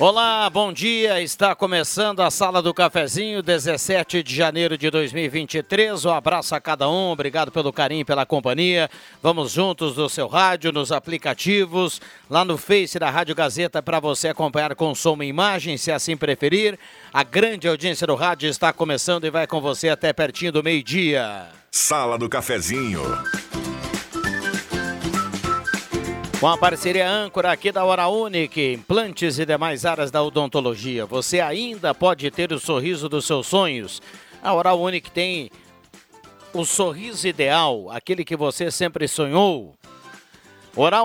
Olá, bom dia. Está começando a Sala do Cafezinho, 17 de janeiro de 2023. Um abraço a cada um, obrigado pelo carinho, pela companhia. Vamos juntos no seu rádio, nos aplicativos, lá no Face da Rádio Gazeta para você acompanhar com som e imagem, se assim preferir. A grande audiência do rádio está começando e vai com você até pertinho do meio-dia. Sala do Cafezinho. Com a parceria âncora aqui da Hora Unique, implantes e demais áreas da odontologia, você ainda pode ter o sorriso dos seus sonhos. A Hora tem o sorriso ideal, aquele que você sempre sonhou. Hora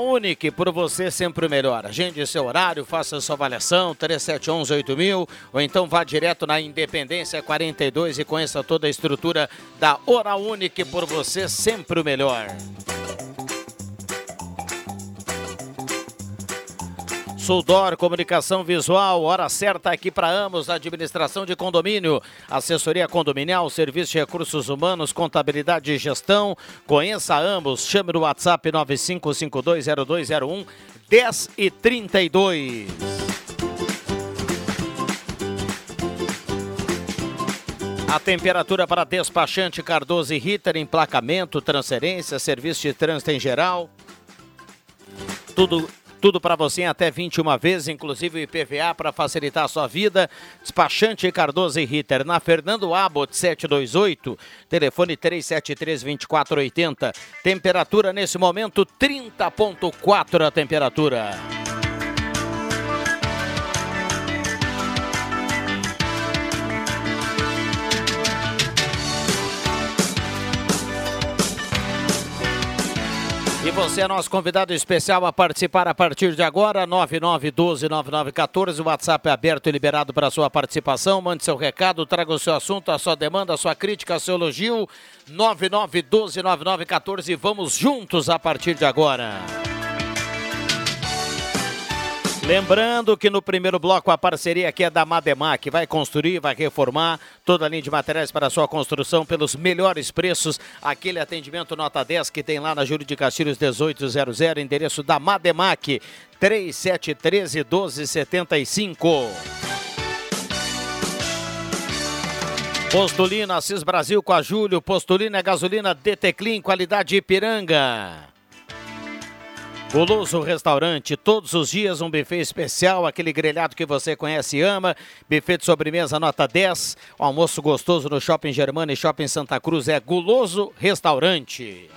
por você sempre melhor. Agende seu horário, faça sua avaliação, 3711-8000, ou então vá direto na Independência 42 e conheça toda a estrutura da Hora por você sempre o melhor. Suldor Comunicação Visual, hora certa aqui para Amos, administração de condomínio, assessoria condominial, serviço de recursos humanos, contabilidade e gestão. Conheça Amos, chame no WhatsApp 95520201 10 e 32. A temperatura para despachante Cardoso e Ritter, emplacamento, transferência, serviço de trânsito em geral. Tudo tudo para você em até 21 vezes, inclusive o IPVA para facilitar a sua vida. Despachante Cardoso e Ritter na Fernando Abbott 728, telefone 373-2480. Temperatura nesse momento 30.4 a temperatura. E você é nosso convidado especial a participar a partir de agora, 9912-9914. O WhatsApp é aberto e liberado para sua participação. Mande seu recado, traga o seu assunto, a sua demanda, a sua crítica, seu elogio. 9912-9914. Vamos juntos a partir de agora. Lembrando que no primeiro bloco a parceria aqui é da Mademac, vai construir, vai reformar toda a linha de materiais para sua construção pelos melhores preços. Aquele atendimento nota 10 que tem lá na Júlio de Castilhos 1800, endereço da Mademac 3713 1275. Postulina Assis Brasil com a Júlio, Postulina é gasolina DT Clean, qualidade Ipiranga. Goloso Restaurante, todos os dias um buffet especial, aquele grelhado que você conhece e ama. Buffet de sobremesa nota 10. almoço gostoso no Shopping Germana e Shopping Santa Cruz é Goloso Restaurante.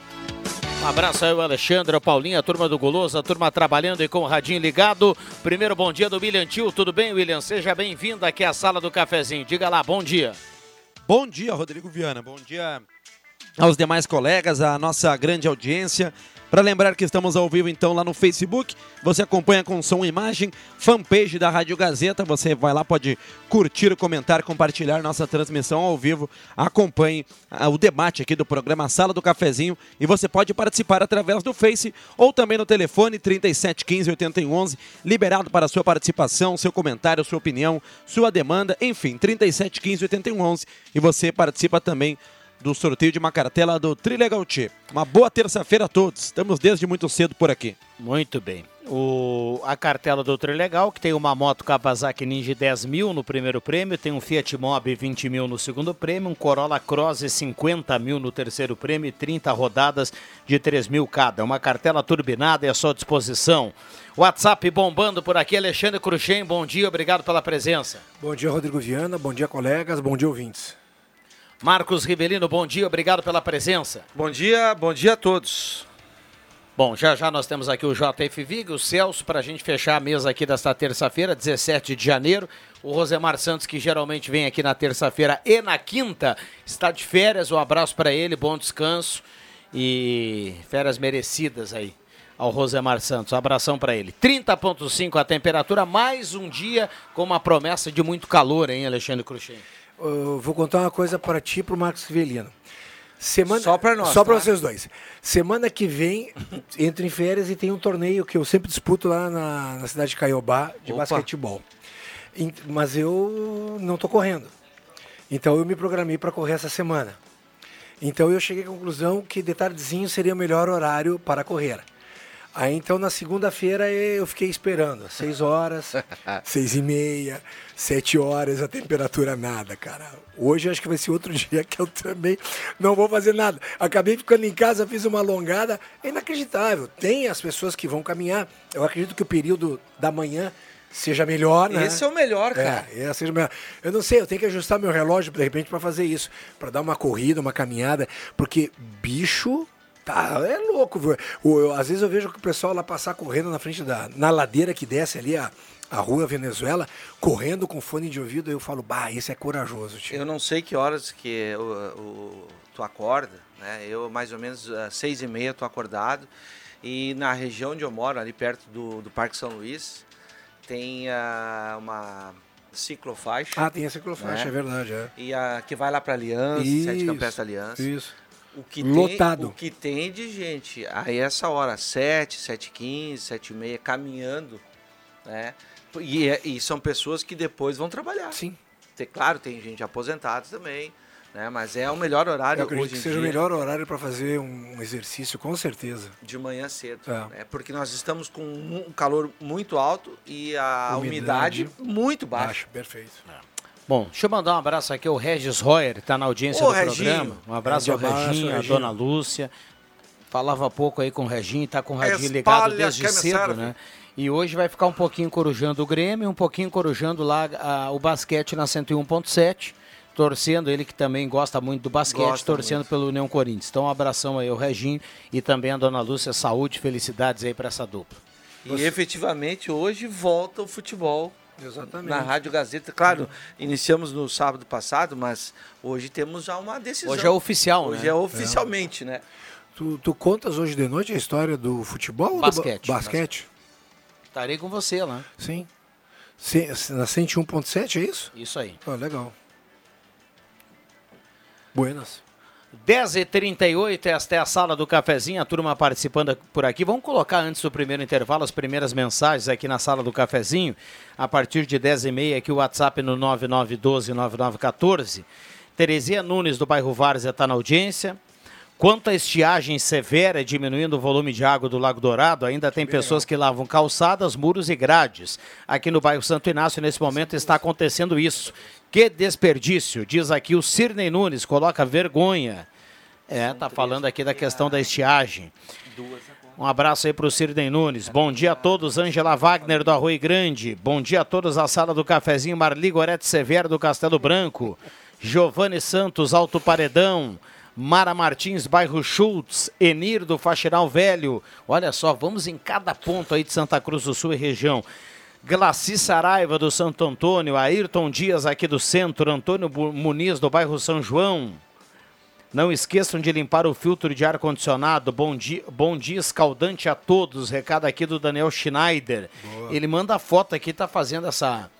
Um abraço aí, o Alexandre, o Paulinho, a turma do Goloso, a turma trabalhando e com o radinho ligado. Primeiro bom dia do William Tio, tudo bem, William? Seja bem-vindo aqui à sala do cafezinho. Diga lá, bom dia. Bom dia, Rodrigo Viana. Bom dia aos demais colegas, à nossa grande audiência. Para lembrar que estamos ao vivo então lá no Facebook, você acompanha com som e imagem, fanpage da Rádio Gazeta, você vai lá, pode curtir, comentar, compartilhar nossa transmissão ao vivo, acompanhe ah, o debate aqui do programa Sala do Cafezinho e você pode participar através do Face ou também no telefone 3715 8111, liberado para sua participação, seu comentário, sua opinião, sua demanda, enfim, 3715 8111 e você participa também do sorteio de uma cartela do Trilegal T. Uma boa terça-feira a todos. Estamos desde muito cedo por aqui. Muito bem. o, a cartela do Trilegal, que tem uma moto Kawasaki Ninja 10 mil no primeiro prêmio, tem um Fiat Mobi 20 mil no segundo prêmio, um Corolla Cross 50 mil no terceiro prêmio e 30 rodadas de 3 mil cada. Uma cartela turbinada e à sua disposição. WhatsApp bombando por aqui, Alexandre Cruxem, bom dia, obrigado pela presença. Bom dia, Rodrigo Viana, bom dia, colegas, bom dia, ouvintes. Marcos Rivelino, bom dia, obrigado pela presença. Bom dia, bom dia a todos. Bom, já já nós temos aqui o JF Vig, o Celso, para a gente fechar a mesa aqui desta terça-feira, 17 de janeiro. O Rosemar Santos, que geralmente vem aqui na terça-feira e na quinta, está de férias. Um abraço para ele, bom descanso e férias merecidas aí ao Rosemar Santos. Um abração para ele. 30,5 a temperatura, mais um dia com uma promessa de muito calor, hein, Alexandre Cruxem? Eu vou contar uma coisa para ti e para o Marcos Rivelino. Semana, só para nós. Só para tá? vocês dois. Semana que vem, entro em férias e tem um torneio que eu sempre disputo lá na, na cidade de Caiobá, de Opa. basquetebol. Mas eu não estou correndo. Então eu me programei para correr essa semana. Então eu cheguei à conclusão que de tardezinho seria o melhor horário para correr. Aí então na segunda-feira eu fiquei esperando, seis horas, seis e meia, sete horas, a temperatura nada, cara. Hoje acho que vai ser outro dia que eu também não vou fazer nada. Acabei ficando em casa, fiz uma alongada, é inacreditável. Tem as pessoas que vão caminhar. Eu acredito que o período da manhã seja melhor, né? Esse é o melhor, cara. É, seja melhor. Eu não sei, eu tenho que ajustar meu relógio de repente para fazer isso, para dar uma corrida, uma caminhada, porque bicho Tá, é louco. O, eu, às vezes eu vejo que o pessoal lá passar correndo na frente da na ladeira que desce ali a, a rua Venezuela, correndo com fone de ouvido, eu falo, bah, esse é corajoso. Tio. Eu não sei que horas que o, o tu acorda, né? Eu mais ou menos às seis e meia tô acordado e na região onde eu moro, ali perto do, do Parque São Luís, tem uh, uma ciclofaixa. Ah, tem a ciclofaixa, né? é verdade. É. E a que vai lá para Aliança, isso, Sete Campestre Aliança. Isso o que Lotado. Tem, o que tem de gente aí essa hora, 7, 7 15, 7 e meia, caminhando, né? E, é, e são pessoas que depois vão trabalhar. Sim. Tem, claro, tem gente aposentada também, né? Mas é o melhor horário Eu acredito hoje que seja dia. o melhor horário para fazer um exercício, com certeza. De manhã cedo. É. Né? Porque nós estamos com um calor muito alto e a umidade, umidade muito baixa. Baixo, perfeito. É. Bom, deixa eu mandar um abraço aqui ao Regis Royer, que está na audiência Ô, do Reginho. programa. Um abraço ao Reginho, a dona Lúcia. Falava pouco aí com o Reginho, está com o Reginho ligado desde cedo, né? E hoje vai ficar um pouquinho corujando o Grêmio, um pouquinho corujando lá a, o basquete na 101.7 torcendo, ele que também gosta muito do basquete, gosta torcendo muito. pelo União Corinthians. Então, um abração aí ao Reginho e também a Dona Lúcia, saúde, felicidades aí para essa dupla. E Você... efetivamente hoje volta o futebol Exatamente. Na Rádio Gazeta. Claro, iniciamos no sábado passado, mas hoje temos já uma decisão. Hoje é oficial, hoje né? é oficialmente, é. né? Tu, tu, contas hoje de noite a história do futebol basquete, ou do ba basquete? Estarei com você lá. Sim. Se, na 101.7 é isso? Isso aí. Oh, legal. Buenas. 10h38, esta é a sala do cafezinho, a turma participando por aqui. Vamos colocar antes do primeiro intervalo as primeiras mensagens aqui na sala do cafezinho. A partir de 10h30 aqui o WhatsApp no 99129914. Terezinha Nunes do bairro Várzea está na audiência. Quanto à estiagem severa diminuindo o volume de água do Lago Dourado, ainda tem pessoas que lavam calçadas, muros e grades. Aqui no bairro Santo Inácio, nesse momento, está acontecendo isso. Que desperdício, diz aqui o Cirnei Nunes, coloca vergonha. É, tá falando aqui da questão da estiagem. Um abraço aí para o Cirnei Nunes. Bom dia a todos, Angela Wagner do Arroio Grande. Bom dia a todos, a sala do cafezinho, Marli Gorete Severo do Castelo Branco. Giovanni Santos, Alto Paredão. Mara Martins, bairro Schultz, Enir do Faxinal Velho. Olha só, vamos em cada ponto aí de Santa Cruz do Sul e região. Glaci Saraiva do Santo Antônio, Ayrton Dias aqui do centro, Antônio Muniz do bairro São João. Não esqueçam de limpar o filtro de ar-condicionado. Bom dia, bom dia escaldante a todos. Recado aqui do Daniel Schneider. Boa. Ele manda a foto aqui, tá fazendo essa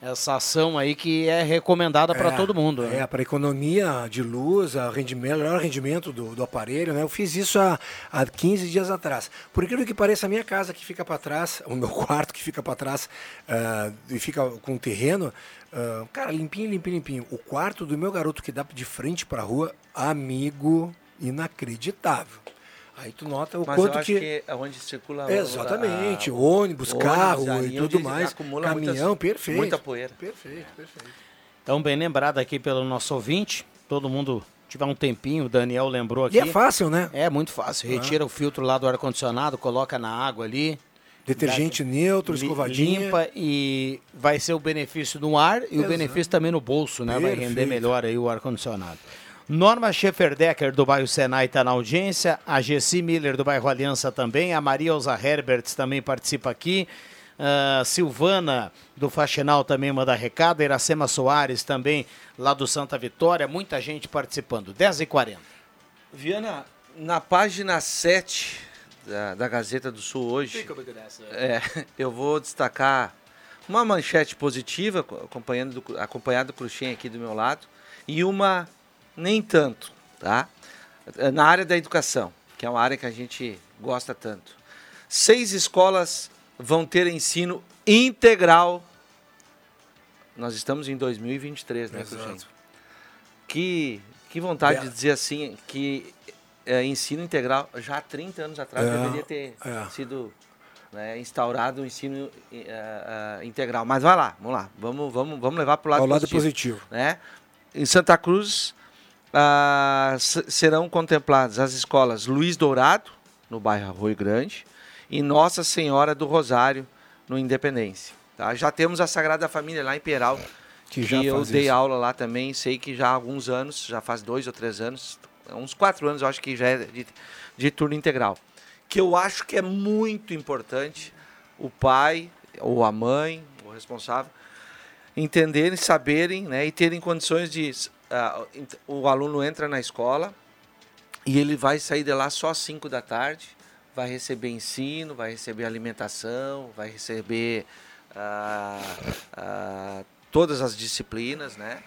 essa ação aí que é recomendada para é, todo mundo. Né? É, para economia de luz, a rendimento, melhor rendimento do, do aparelho, né? Eu fiz isso há, há 15 dias atrás. Por incrível que pareça, a minha casa que fica para trás, o meu quarto que fica para trás uh, e fica com o terreno, uh, cara, limpinho, limpinho, limpinho. O quarto do meu garoto que dá de frente para a rua, amigo inacreditável. Aí tu nota o Mas quanto eu acho que... que é onde circula Exatamente, a- ônibus, o carro ônibus, e tudo mais, caminhão, muitas- perfeito. Muita poeira. Perfeito, perfeito. Então, bem lembrado aqui pelo nosso ouvinte, todo mundo tiver um tempinho, o Daniel lembrou aqui. E é fácil, né? É muito fácil. Retira o filtro lá do ar-condicionado, coloca na água ali. Detergente neutro, escovadinha. Limpa e vai ser o benefício no ar e o Exato. benefício também no bolso, né? Vai render Perfeito. melhor aí o ar-condicionado. Norma Schefferdecker, do bairro Senai, está na audiência. A Gessi Miller, do bairro Aliança, também. A Maria Elza Herberts também participa aqui. Ah, Silvana, do Faxinal, também manda recado. Iracema Soares, também, lá do Santa Vitória. Muita gente participando. 10h40. Viana, na página 7 da, da Gazeta do Sul hoje, é, eu vou destacar uma manchete positiva, co- acompanhando do, acompanhado do Cruxem aqui do meu lado, e uma nem tanto, tá? É, Na área da educação, que é uma área que a gente gosta tanto. Seis escolas vão ter ensino integral. Nós estamos em 2023, né, Exato. Que, que vontade de dizer assim que é, ensino integral já há 30 anos atrás É, deveria ter é. sido né, instaurado o ensino eh, eh, integral. Mas vai lá, vamos lá, vamos, vamos, vamos levar para o lado, Ao lado positivo, positivo. né? Em Santa Cruz ah, serão contempladas as escolas Luiz Dourado, no bairro Arroio Grande, e Nossa Senhora do Rosário, no Independência. tá? Já temos a Sagrada Família lá em Peral, Que que, já eu dei isso. aula lá também, sei que já há alguns anos, já faz dois ou três anos, uns quatro anos eu acho que já é de, de turno integral. Que eu acho que é muito importante o pai ou a mãe, o responsável, entenderem, saberem né, e terem condições de. Ah, o aluno entra na escola e ele vai sair de lá só às 5 da tarde, vai receber ensino, vai receber alimentação, vai receber ah, ah, todas as disciplinas, né?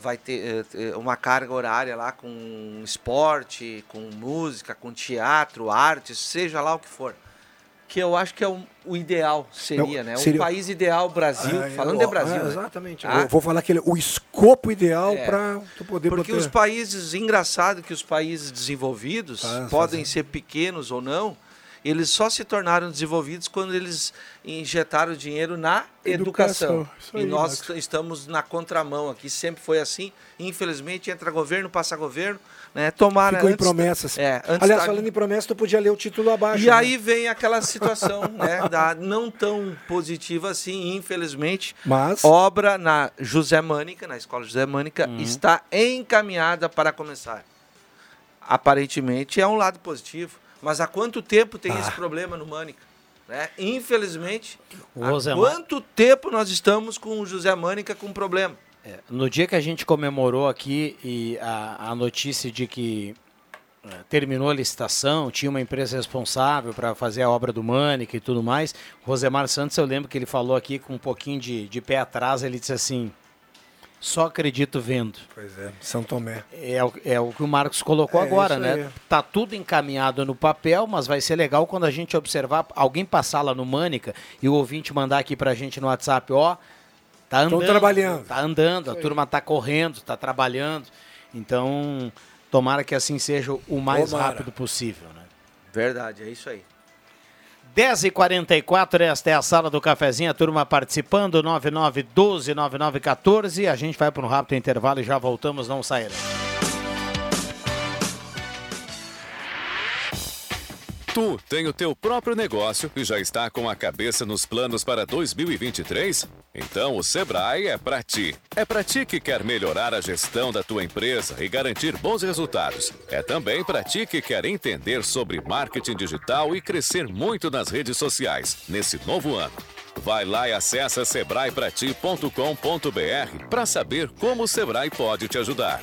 Vai eh, ter uma carga horária lá com esporte, com música, com teatro, arte, seja lá o que for. Que eu acho que é o, o ideal, seria, Não, né? seria- Um país ideal, Brasil, É, falando ó, de Brasil. é, né? exatamente. Eu vou falar que ele, o escopo ideal É. para tu poder Porque botar- os países, engraçado que os países desenvolvidos Ah, podem ser pequenos ou não, eles só se tornaram desenvolvidos quando eles injetaram dinheiro na educação. Educação, isso E aí, nós Marcos. estamos na contramão aqui, sempre foi assim. Infelizmente, entra governo, passa governo, né? Tomara Ficou em antes- promessas. É, antes Aliás, da- falando em promessas, tu podia ler o título abaixo. e né? aí vem aquela situação, né, da não tão positiva assim, infelizmente. Mas- obra na José Mânica, na escola José Mânica, está encaminhada para começar. Aparentemente é um lado positivo, mas há quanto tempo tem Ah. esse problema no Mânica? Né? Infelizmente, O há Rosemar- quanto tempo nós estamos com o José Mânica com problema? É, no dia que a gente comemorou aqui e a, a notícia de que é, terminou a licitação, tinha uma empresa responsável para fazer a obra do Mânica e tudo mais, Rosemar Santos, eu lembro que ele falou aqui com um pouquinho de, de pé atrás, ele disse assim, só acredito vendo. Pois é, São Tomé. É, o- é o que o Marcos colocou É agora, né? aí. Tá tudo encaminhado no papel, mas vai ser legal quando a gente observar, alguém passar lá no Mânica e o ouvinte mandar aqui pra gente no WhatsApp, ó, tá andando. trabalhando. Tá andando, a turma tá correndo, tá trabalhando. Então, tomara que assim seja o mais Tomara. rápido possível, né? Verdade, é isso aí. 10h44, esta é a sala do cafezinho, a turma participando, 9912-9914. A gente vai para um rápido intervalo e já voltamos, não sairá. Tu tem o teu próprio negócio e já está com a cabeça nos planos para 2023? Então o Sebrae é para ti. É para ti que quer melhorar a gestão da tua empresa e garantir bons resultados. É também para ti que quer entender sobre marketing digital e crescer muito nas redes sociais nesse novo ano. Vai lá e acessa sebraeprati.com.br para saber como o Sebrae pode te ajudar.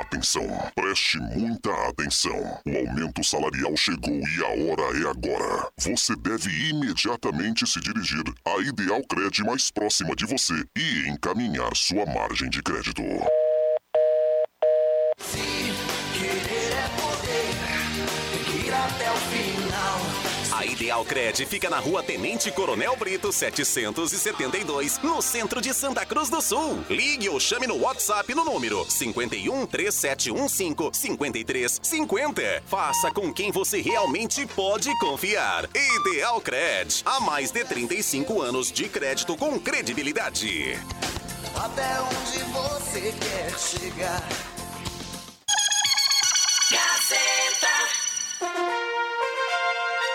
Atenção, preste muita atenção. O aumento salarial chegou e a hora é agora. Você deve imediatamente se dirigir à Ideal Cred mais próxima de você e encaminhar sua margem de crédito. Ideal Cred fica na rua Tenente Coronel Brito 772, no centro de Santa Cruz do Sul. Ligue ou chame no WhatsApp no número 51 3715 5350. Faça com quem você realmente pode confiar. Ideal Cred, há mais de 35 anos de crédito com credibilidade. Até onde você quer chegar?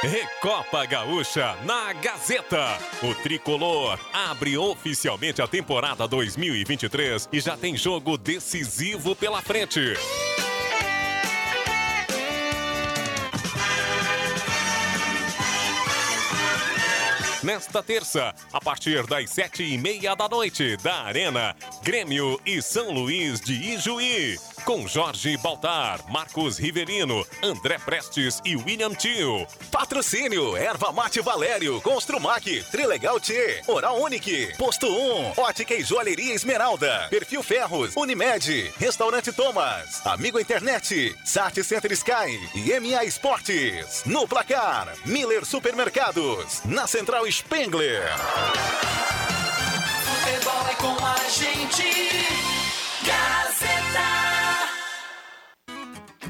Recopa Gaúcha na Gazeta. O tricolor abre oficialmente a temporada 2023 e já tem jogo decisivo pela frente. Nesta terça, a partir das sete e meia da noite, da Arena, Grêmio e São Luís de Ijuí. Com Jorge Baltar, Marcos Riverino, André Prestes e William Tio. Patrocínio, Erva Mate Valério, Construmac, Trilegal T, Oral Unique, Posto 1, Ótica e Joalheria Esmeralda, Perfil Ferros, Unimed, Restaurante Thomas, Amigo Internet, Sat Center Sky e MA Esportes. No placar, Miller Supermercados, na Central Spengler. Futebol é com a gente. Gazeta.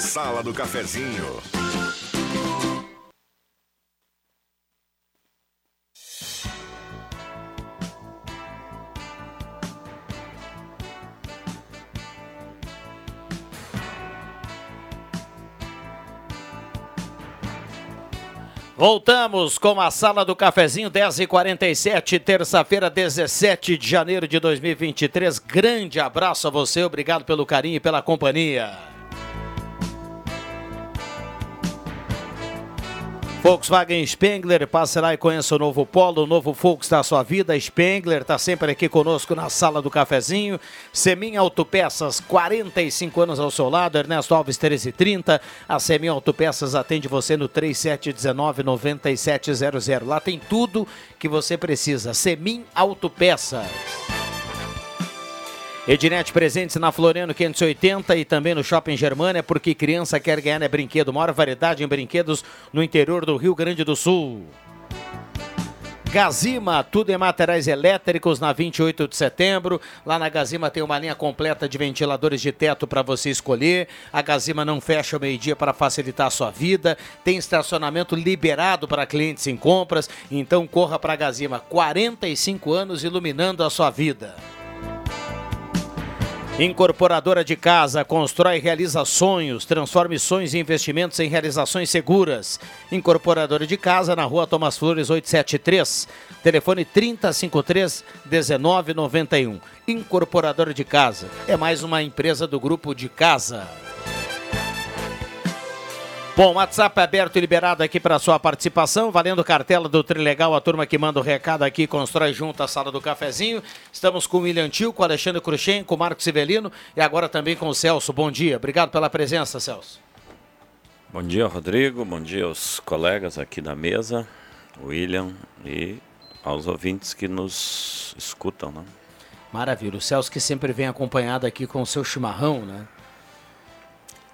Sala do Cafezinho. Voltamos com a sala do cafezinho 10h47, terça-feira, 17 de janeiro de 2023. Grande abraço a você, obrigado pelo carinho e pela companhia. Volkswagen Spengler, passe lá e conheça o novo Polo, o novo Volks da sua vida. Spengler está sempre aqui conosco na sala do cafezinho. Semin Autopeças, 45 anos ao seu lado. Ernesto Alves 1330. A Semin Autopeças atende você no 3719-9700. Lá tem tudo que você precisa. Semin Autopeças. Ednet Presentes na Floriano 580 e também no Shopping Germania, porque criança quer ganhar é brinquedo. Maior variedade em brinquedos no interior do Rio Grande do Sul. Gazima, tudo em materiais elétricos na 28 de setembro. Lá na Gazima tem uma linha completa de ventiladores de teto para você escolher. A Gazima não fecha ao meio-dia para facilitar a sua vida. Tem estacionamento liberado para clientes em compras. Então corra para a Gazima. 45 anos iluminando a sua vida. Incorporadora de casa, constrói e realiza sonhos, transforme sonhos e investimentos em realizações seguras. Incorporadora de casa, na rua Thomas Flores 873, telefone 3053 1991. Incorporadora de casa, é mais uma empresa do grupo de casa. Bom, WhatsApp aberto e liberado aqui para sua participação, valendo cartela do Trilegal, a turma que manda o recado aqui, constrói junto a sala do cafezinho. Estamos com o William Tio, com o Alexandre Cruxem, com o Marcos Sivelino e agora também com o Celso. Bom dia, obrigado pela presença, Celso. Bom dia, Rodrigo. Bom dia aos colegas aqui da mesa, William e aos ouvintes que nos escutam, né? Maravilha, o Celso que sempre vem acompanhado aqui com o seu chimarrão, né?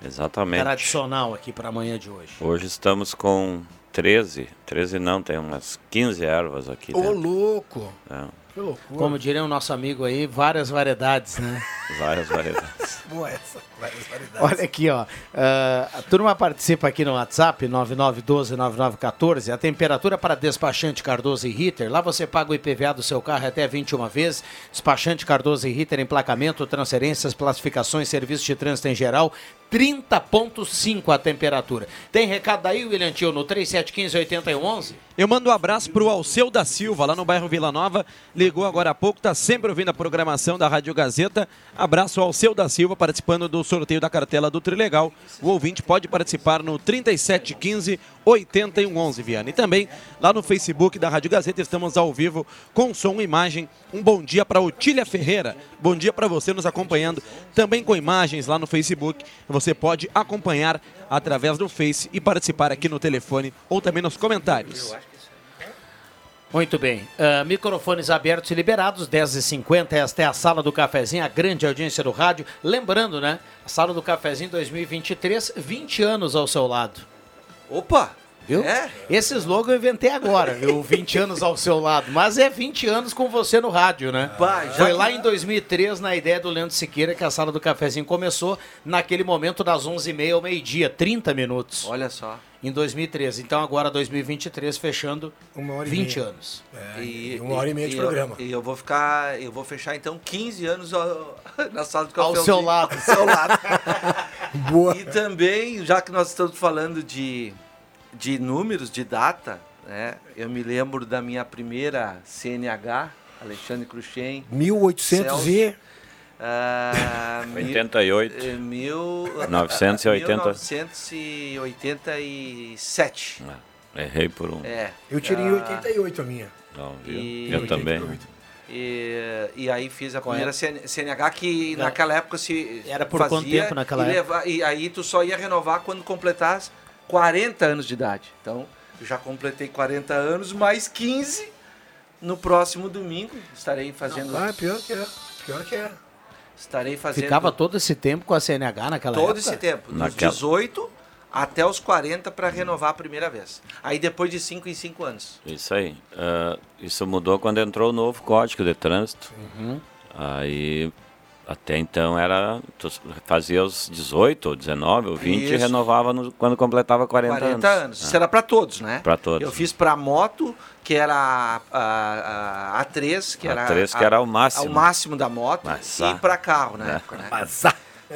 Exatamente. Tradicional aqui para amanhã de hoje. Hoje estamos com 13, 13 não, tem umas 15 ervas aqui. Ô, dentro. louco! É, Que loucura. Como diria o nosso amigo aí, várias variedades, né? Várias variedades. Boa essa. Várias variedades. Olha aqui, ó. ah, a turma participa aqui no WhatsApp, 9912-9914. A temperatura para despachante Cardoso e Ritter. Lá você paga o IPVA do seu carro até 21 vezes. Despachante Cardoso e Ritter, emplacamento, transferências, classificações, serviço de trânsito em geral. 30,5 a temperatura. Tem recado aí, William Tio, no 3715-8111? Eu mando um abraço pro Alceu da Silva, lá no bairro Vila Nova. Ligou agora há pouco, tá sempre ouvindo a programação da Rádio Gazeta. Abraço ao Alceu da Silva, participando do sorteio da cartela do Trilegal. O ouvinte pode participar no 3715 8111, Viana. E também lá no Facebook da Rádio Gazeta estamos ao vivo com som e imagem. Um bom dia para Otília Ferreira. Bom dia para você nos acompanhando também com imagens lá no Facebook. Você pode acompanhar através do Face e participar aqui no telefone ou também nos comentários. Muito bem. Ah, microfones abertos e liberados, 10h50. Esta é a Sala do Cafezinho, a grande audiência do rádio. Lembrando, né? A Sala do Cafezinho 2023, 20 anos ao seu lado. Opa! Viu? É? Esse slogan eu inventei agora, viu? 20 anos ao seu lado. Mas é 20 anos com você no rádio, né? Foi que- lá em 2003, na ideia do Leandro Siqueira, que a Sala do Cafezinho começou naquele momento das 11h30 ao meio-dia, 30 minutos. Olha só. Em 2013. Então agora 2023, fechando Uma hora e 20 meia. anos. É, e uma hora e meia de eu- programa. E eu vou ficar, eu vou fechar então 15 anos ao- na sala do Ao café. seu lado. Ao seu lado. Boa. E também, já que nós estamos falando de, de números, de data, né? Eu me lembro da minha primeira CNH, Alexandre Cruxem. 1800 e... Ah, mil- 88. eh, Mil, 980. 1987. Errei por um. É. Eu tirei em Ah, 88 a minha. Não, viu? E- Eu também. E, e aí fiz a Qual primeira é? CNH que naquela época se Era por fazia quanto tempo naquela e época? leva- e aí tu só ia renovar quando completasse 40 anos de idade. Então, eu já completei 40 anos, mais 15 no próximo domingo. Estarei fazendo. Ah, pior que é. Pior que é. Estarei fazendo Ficava todo esse tempo com a CNH naquela todo época? esse tempo, dos Naquela- 18 até os 40 para renovar a primeira vez. Aí depois de 5 em 5 anos. Isso aí. Ah, isso mudou quando entrou o novo código de trânsito. Uhum. Aí, até então, era. Tu fazia os 18, ou 19, ou 20 e Isso. renovava no- quando completava 40, 40 anos. Isso era para todos, né? Para todos. Eu fiz para moto, que era a, a, a A3, que era A3 que era o máximo. o máximo da moto, Mas, e ah. para carro na É. época, né?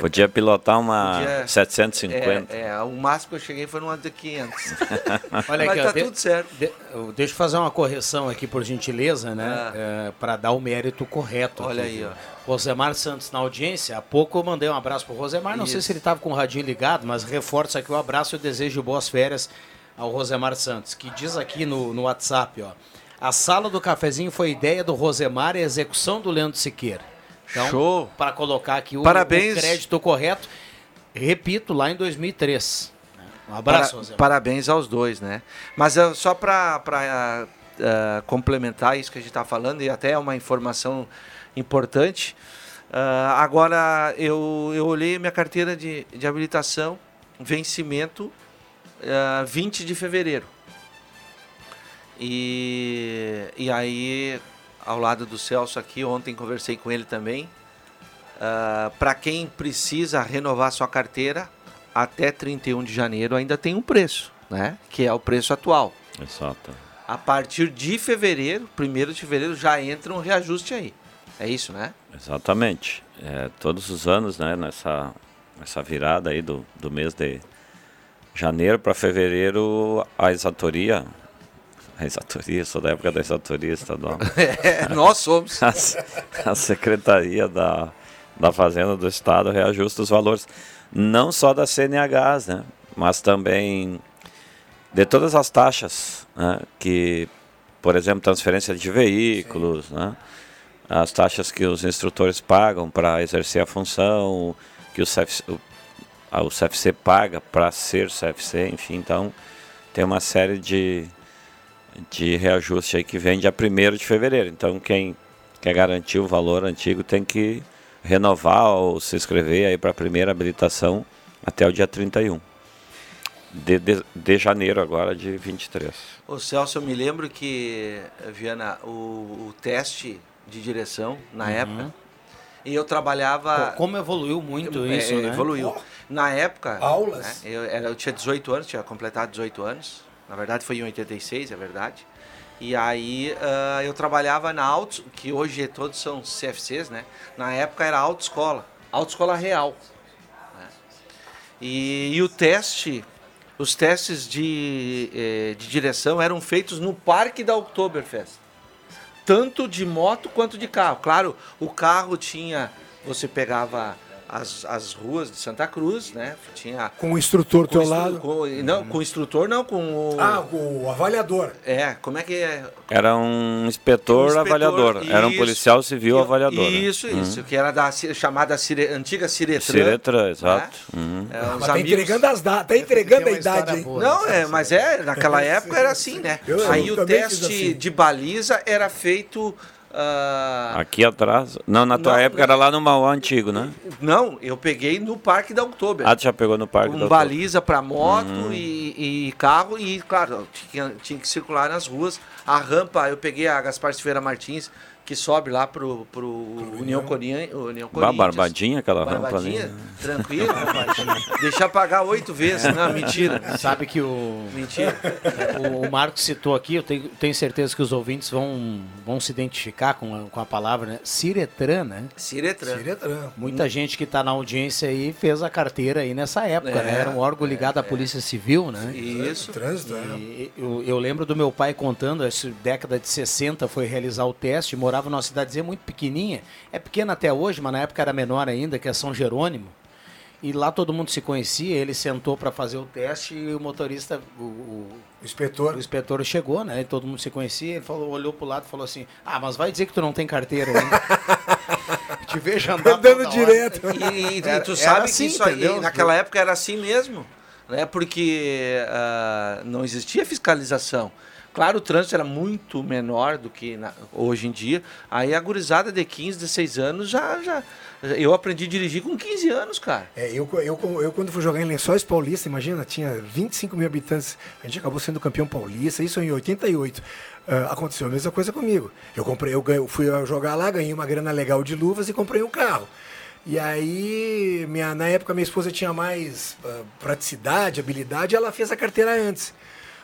Podia pilotar uma Podia- 750. É, é, o máximo que eu cheguei foi numa de 500. Olha Mas aqui, ó, tá de- tudo certo. de- eu- deixa eu fazer uma correção aqui, por gentileza, né? para dar o mérito correto. Ah. Olha aqui, aí, ó. Rosemar Santos na audiência. Há pouco eu mandei um abraço pro Rosemar. Não sei Isso. se ele estava com o radinho ligado, mas reforço aqui o abraço e o desejo de boas férias ao Rosemar Santos, que diz aqui no, no WhatsApp, ó. A sala do cafezinho foi ideia do Rosemar e execução do Leandro Siqueira. Então, Show. Para colocar aqui o, Parabéns. o crédito correto. Repito, lá em 2003. Um abraço, Para- Rosemar. parabéns aos dois, né? Mas é só para complementar isso que a gente está falando, e até é uma informação importante. ah, agora, eu, eu olhei minha carteira de, de habilitação, vencimento ah, 20 de fevereiro. E, e aí, ao lado do Celso aqui, ontem conversei com ele também. para quem precisa renovar sua carteira, até 31 de janeiro ainda tem um preço, né? Que é o preço atual. Exato. A partir de fevereiro, 1 de fevereiro, já entra um reajuste aí. É isso, né? Exatamente. É, todos os anos, né, nessa, nessa virada aí do, do mês de janeiro para fevereiro, a exatoria, a exatoria, sou da época da exatoria estadual. É, nós somos. A, a Secretaria da, da Fazenda do Estado reajusta os valores, não só das CNHs, né, mas também de todas as taxas, né, que, por exemplo, transferência de veículos, né, as taxas que os instrutores pagam para exercer a função, que o CFC, o, a- o CFC paga para ser CFC, enfim, então tem uma série de, de reajuste aí que vem dia 1 de fevereiro. Então quem quer garantir o valor antigo tem que renovar ou se inscrever aí para a primeira habilitação até o dia 31. de, de, de janeiro agora de 23. Ô Celso, eu me lembro que, Viana, o, o teste de direção, na Uhum. época, e eu trabalhava... Pô, Como evoluiu muito É, isso, né? Evoluiu. Na época... Aulas. né, eu, era, eu tinha 18 anos, tinha completado 18 anos. Na verdade foi em 86, é verdade. E aí ah, eu trabalhava na auto, que hoje todos são CFCs, né? Na época era autoescola, autoescola real. né? E, e o teste, os testes de, eh, de direção eram feitos no parque da Oktoberfest. Tanto de moto quanto de carro. Claro, o carro tinha. Você pegava as, as ruas de Santa Cruz, né? Tinha. Com o instrutor ao teu instru- lado. com- não, com o instrutor não, com o. Ah, o avaliador. É, como é que é? Era um inspetor, Um inspetor, avaliador. Era um isso. policial civil avaliador. né? Isso, isso, que era da chamada Cire- antiga Ciretran. Ciretran, exato. né? Uhum. É, os Mas tá amigos- entregando as datas, tá entregando a idade, boa, Não, é, mas é, naquela época era assim, né? Eu- Aí eu o teste assim. de baliza era feito. Ah, Aqui atrás. Não, na tua Não, época era lá no Mauá antigo, né? não, eu peguei no Parque da Oktober. Ah, tu já pegou no parque com do baliza para moto Uhum. e, e carro e, claro, tinha, tinha que circular nas ruas. A rampa, eu peguei a Gaspar Silveira Martins, que sobe lá pro, pro União, Corinthians, União Corinthians. barbadinha aquela rampa ali. Barbadinha, tranquilo. Deixar pagar oito vezes. Não, mentira. Sabe que o. Mentira. O, o Marcos citou aqui, eu tenho, tenho certeza que os ouvintes vão, vão se identificar com a, com a palavra, né? Ciretran, né? Ciretran. Ciretran. Muita gente que está na audiência aí fez a carteira aí nessa época, É, né? Era um órgão ligado à Polícia Civil, né? Isso. Trânsito, é. E eu, eu lembro do meu pai contando, essa década de 60 foi realizar o teste, morava numa cidadezinha muito pequenininha, é pequena até hoje, mas na época era menor ainda, que é São Jerônimo. E lá todo mundo se conhecia, ele sentou para fazer o teste e o motorista, o, o, inspetor. o inspetor chegou, né? E todo mundo se conhecia, ele falou, olhou pro lado e falou assim: "Ah, mas vai dizer que tu não tem carteira, hein?" Te vejo Andando hora. direto. E, e Era- tu era sabe assim, que isso aí, entendeu? naquela época era assim mesmo, né? Porque ah, não existia fiscalização. Claro, o trânsito era muito menor do que na- hoje em dia. Aí a gurizada de 15, 16 anos já, já. Eu aprendi a dirigir com 15 anos, cara. É, eu, eu, eu quando fui jogar em Lençóis Paulista, imagina, tinha 25 mil habitantes, a gente acabou sendo campeão paulista, isso em 88. Ah, aconteceu a mesma coisa comigo. Eu comprei, eu, eu fui jogar lá, ganhei uma grana legal de luvas e comprei um carro. E aí, minha, na época, minha esposa tinha mais ah, praticidade, habilidade, ela fez a carteira antes.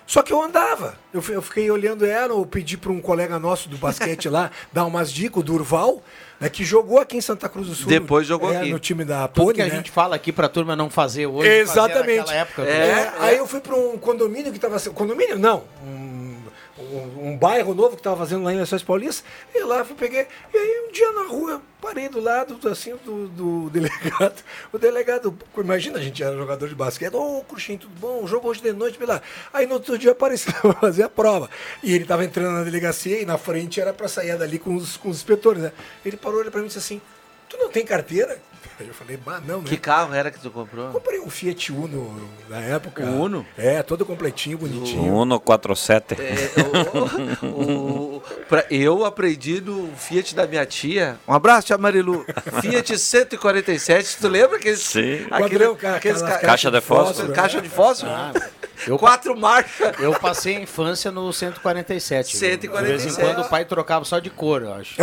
Só que eu andava. Eu, eu fiquei olhando ela, eu pedi para um colega nosso do basquete lá dar umas dicas, o Durval, né, que jogou aqui em Santa Cruz do Sul. Depois jogou é, aqui. No time da Tudo Pony, que a né? gente fala aqui pra turma não fazer hoje, Exatamente. naquela época. É, Aí eu fui para um condomínio que estava. Condomínio? Não. Um, um, um bairro novo que estava fazendo lá em Lençóis Paulistas. E lá fui, peguei. E aí um dia na rua, parei do lado assim do, do delegado. O delegado, imagina, a gente era jogador de basquete. Ô, Cruxinho, tudo bom? Jogo hoje de noite, lá. Aí no outro dia apareceu pra fazer a prova. E ele estava entrando na delegacia e na frente era para sair dali com os, com os inspetores, né? Ele parou olhou para mim e disse assim: Tu não tem carteira? Aí eu falei, bah, não, né? Que carro era que tu comprou? Comprei um Fiat Uno na época. O Uno? É, todo completinho, bonitinho. Uno 47. É, o- o- pra- eu aprendi no Fiat da minha tia. Um abraço, tia Marilu. Fiat 147, tu lembra que Sim. Padrão, ca- aqueles ca- Caixa de fósforo. Caixa de fósforo. Ah, eu, Quatro marchas. eu passei a infância no 147. viu? De 147. vez em quando o pai trocava só de cor, eu acho.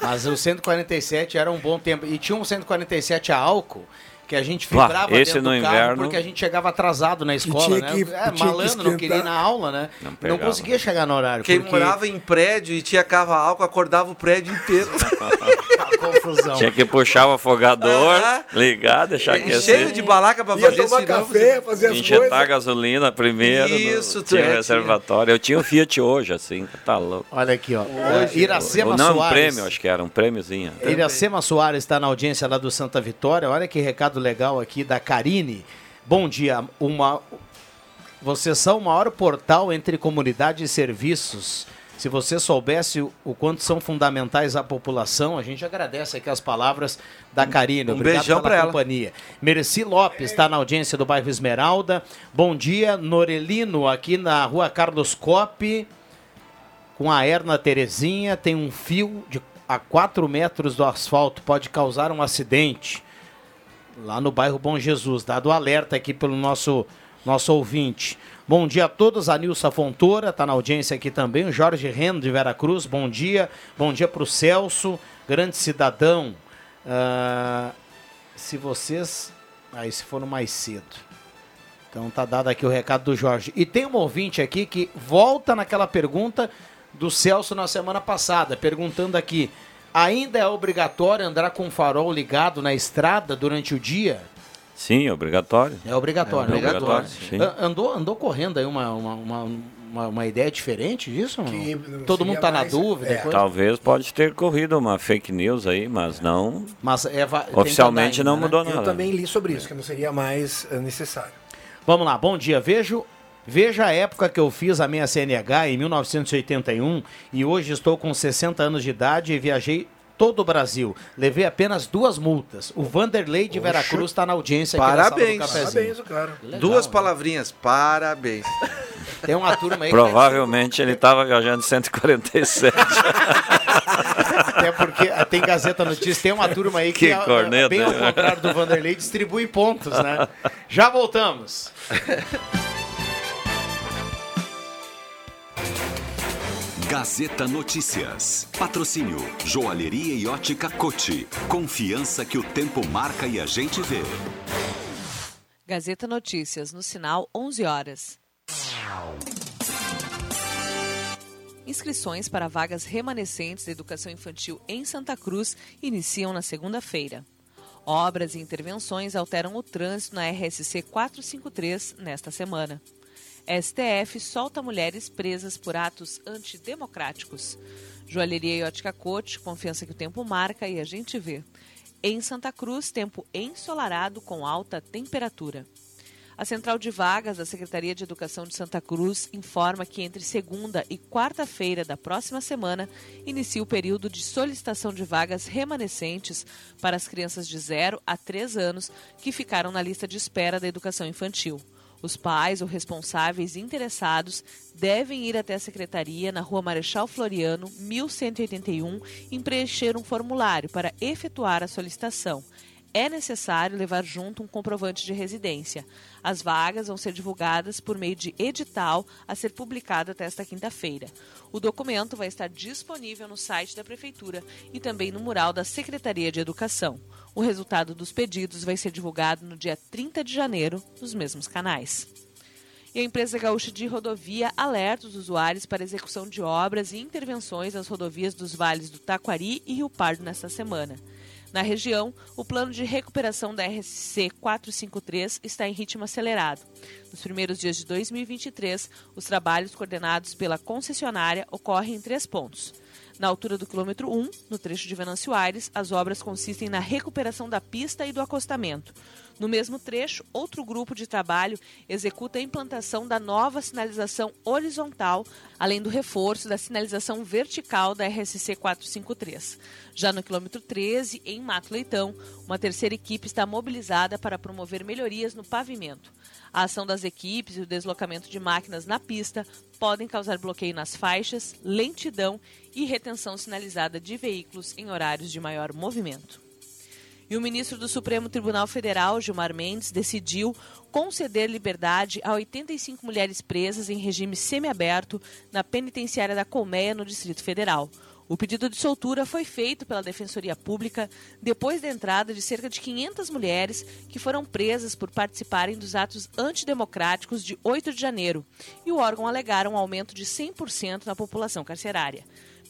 Mas o 147 era um bom tempo. E tinha um 147 a álcool que a gente vibrava esse dentro no do carro inverno- porque a gente chegava atrasado na escola, tinha né? que- é, tinha que malandro, não queria ir na aula, né? Não Não, conseguia chegar no horário. Quem porque morava em prédio e tinha carro a álcool, acordava o prédio inteiro. confusão. Tinha que puxar o afogador, ligar, deixar Cheio aquecer. de balaca pra fazer tomar café, fazer as Injetar coisas. gasolina primeiro. Isso, no, tinha é, reservatório. Eu tinha um Fiat hoje, assim, tá louco. Olha aqui, ó. Iracema Ou não, um Soares. prêmio, acho que era um prêmiozinho. Iracema Soares está na audiência lá do Santa Vitória. Olha que recado legal aqui da Karine. Bom dia. Uma... Vocês são o maior portal entre comunidade e serviços. Se você soubesse o quanto são fundamentais à população, a gente agradece aqui as palavras da Karine. um Obrigado beijão pela pra ela. companhia. Merci Lopes está na audiência do bairro Esmeralda. Bom dia, Norelino, aqui na rua Carlos Coppe com a Erna Terezinha, tem um fio de a 4 metros do asfalto, pode causar um acidente. Lá no bairro Bom Jesus, dado alerta aqui pelo nosso nosso ouvinte. Bom dia a todos, a Nilsa Fontoura está na audiência aqui também, o Jorge Rendo de Veracruz, bom dia. Bom dia para o Celso, grande cidadão. Ah, se vocês. Aí se foram mais cedo. Então tá dado aqui o recado do Jorge. E tem um ouvinte aqui que volta naquela pergunta do Celso na semana passada, perguntando aqui: ainda é obrigatório andar com o farol ligado na estrada durante o dia? Sim, obrigatório. É obrigatório, É né? obrigatório, Andou, andou correndo aí uma, uma, uma, uma- uma ideia diferente disso? Que Todo mundo tá na dúvida. é. coisa? Talvez pode ter corrido uma fake news aí, mas não. Mas é, Oficialmente andar não ainda, mudou né? nada. Eu também li sobre isso, que não seria mais eh, necessário. Vamos lá, bom dia. Vejo, veja a época que eu fiz a minha CNH em 1981 e hoje estou com 60 anos de idade e viajei todo o Brasil. Levei apenas duas multas. O Vanderlei de Poxa. Veracruz está na audiência aqui na Parabéns. sala do cafezinho. Parabéns, o cara. Legal, Duas né? palavrinhas, parabéns. Tem uma turma aí que Provavelmente ele estava viajando 147. Até porque tem Gazeta Notícias, tem uma turma aí que, Que é, corneta, bem ao né? contrário do Vanderlei, distribui pontos, né? Já voltamos. Gazeta Notícias. Patrocínio Joalheria e Ótica Cote. Confiança que o tempo marca e a gente vê. Gazeta Notícias, no sinal 11 horas. Inscrições para vagas remanescentes da educação infantil em Santa Cruz iniciam na segunda-feira. Obras e intervenções alteram o trânsito na RSC 453 nesta semana. STF solta mulheres presas por atos antidemocráticos. Joalheria e ótica Cote, confiança que o tempo marca e a gente vê. Em Santa Cruz, tempo ensolarado com alta temperatura. A Central de Vagas da Secretaria de Educação de Santa Cruz informa que entre segunda e quarta-feira da próxima semana inicia o período de solicitação de vagas remanescentes para as crianças de 0 a 3 anos que ficaram na lista de espera da educação infantil. Os pais ou responsáveis interessados devem ir até a secretaria na Rua Marechal Floriano, 1181, e preencher um formulário para efetuar a solicitação. É necessário levar junto um comprovante de residência. As vagas vão ser divulgadas por meio de edital a ser publicado até esta quinta-feira. O documento vai estar disponível no site da Prefeitura e também no mural da Secretaria de Educação. O resultado dos pedidos vai ser divulgado no dia 30 de janeiro nos mesmos canais. E a empresa gaúcha de rodovia alerta os usuários para execução de obras e intervenções nas rodovias dos vales do Taquari e Rio Pardo nesta semana. Na região, o plano de recuperação da RSC 453 está em ritmo acelerado. Nos primeiros dias de 2023, os trabalhos coordenados pela concessionária ocorrem em três pontos. Na altura do quilômetro 1, no trecho de Venâncio Aires, as obras consistem na recuperação da pista e do acostamento. No mesmo trecho, outro grupo de trabalho executa a implantação da nova sinalização horizontal, além do reforço da sinalização vertical da RSC 453. Já no quilômetro 13, em Mato Leitão, uma terceira equipe está mobilizada para promover melhorias no pavimento. A ação das equipes e o deslocamento de máquinas na pista podem causar bloqueio nas faixas, lentidão e retenção sinalizada de veículos em horários de maior movimento. E o ministro do Supremo Tribunal Federal, Gilmar Mendes, decidiu conceder liberdade a 85 mulheres presas em regime semiaberto na penitenciária da Colmeia, no Distrito Federal. O pedido de soltura foi feito pela Defensoria Pública depois da entrada de cerca de 500 mulheres que foram presas por participarem dos atos antidemocráticos de 8 de janeiro, e o órgão alegaram um aumento de 100% na população carcerária.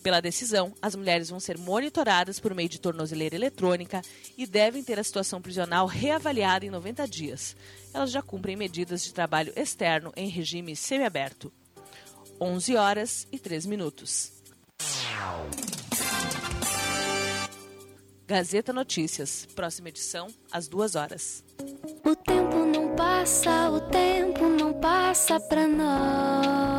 Pela decisão, as mulheres vão ser monitoradas por meio de tornozeleira eletrônica e devem ter a situação prisional reavaliada em 90 dias. Elas já cumprem medidas de trabalho externo em regime semiaberto. 11 horas e 3 minutos. Gazeta Notícias, próxima edição, às 2 horas. O tempo não passa, o tempo não passa pra nós.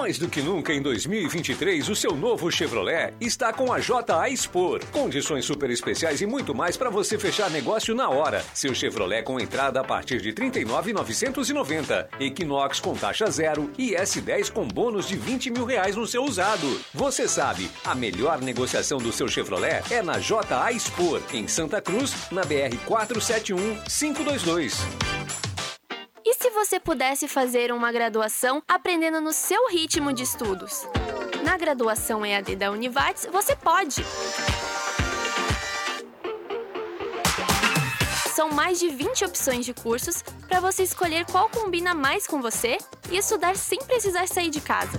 Mais do que nunca em 2023, o seu novo Chevrolet está com a JA Expor. Condições super especiais e muito mais para você fechar negócio na hora. Seu Chevrolet com entrada a partir de R$ 39,990. Equinox com taxa zero e S10 com bônus de 20 mil reais no seu usado. Você sabe, a melhor negociação do seu Chevrolet é na JA Expor, em Santa Cruz, na BR 471 522. Se você pudesse fazer uma graduação aprendendo no seu ritmo de estudos? Na graduação EAD da Univates, você pode! São mais de 20 opções de cursos para você escolher qual combina mais com você e estudar sem precisar sair de casa.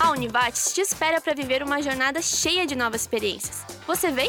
A Univates te espera para viver uma jornada cheia de novas experiências. Você vem?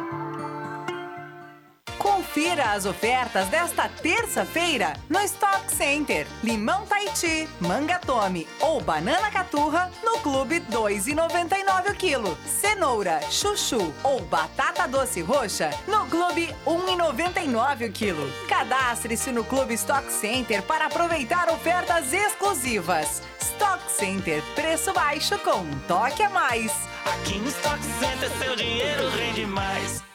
Confira as ofertas desta terça-feira no Stock Center. Limão Tahiti, manga tome ou banana caturra no Clube 2,99 o quilo. Cenoura, chuchu ou batata doce roxa no Clube 1,99 o quilo. Cadastre-se no Clube Stock Center para aproveitar ofertas exclusivas. Stock Center, preço baixo com um toque a mais. Aqui no Stock Center seu dinheiro rende mais.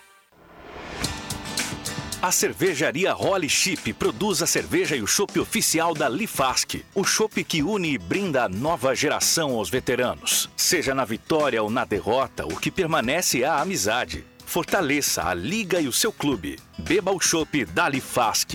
A cervejaria Holly Chip produz a cerveja e o chopp oficial da Lifask. O chopp que une e brinda a nova geração aos veteranos. Seja na vitória ou na derrota, o que permanece é a amizade. Fortaleça a liga e o seu clube. Beba o chopp da Lifask.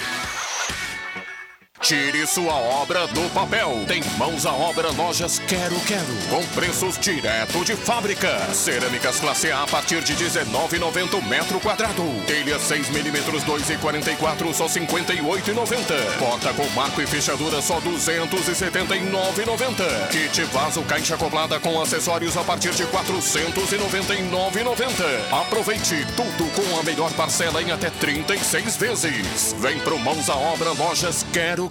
Tire sua obra do papel. Tem mãos à obra Lojas Quero Quero. Com preços direto de fábrica. Cerâmicas classe A a partir de 19,90 o metro quadrado. Telha 6 milímetros 2,44 só 58,90. Porta com marco e fechadura só 279,90. Kit vaso caixa acoplada com acessórios a partir de 499,90. Aproveite tudo com a melhor parcela em até 36 vezes. Vem pro Mãos à Obra Lojas Quero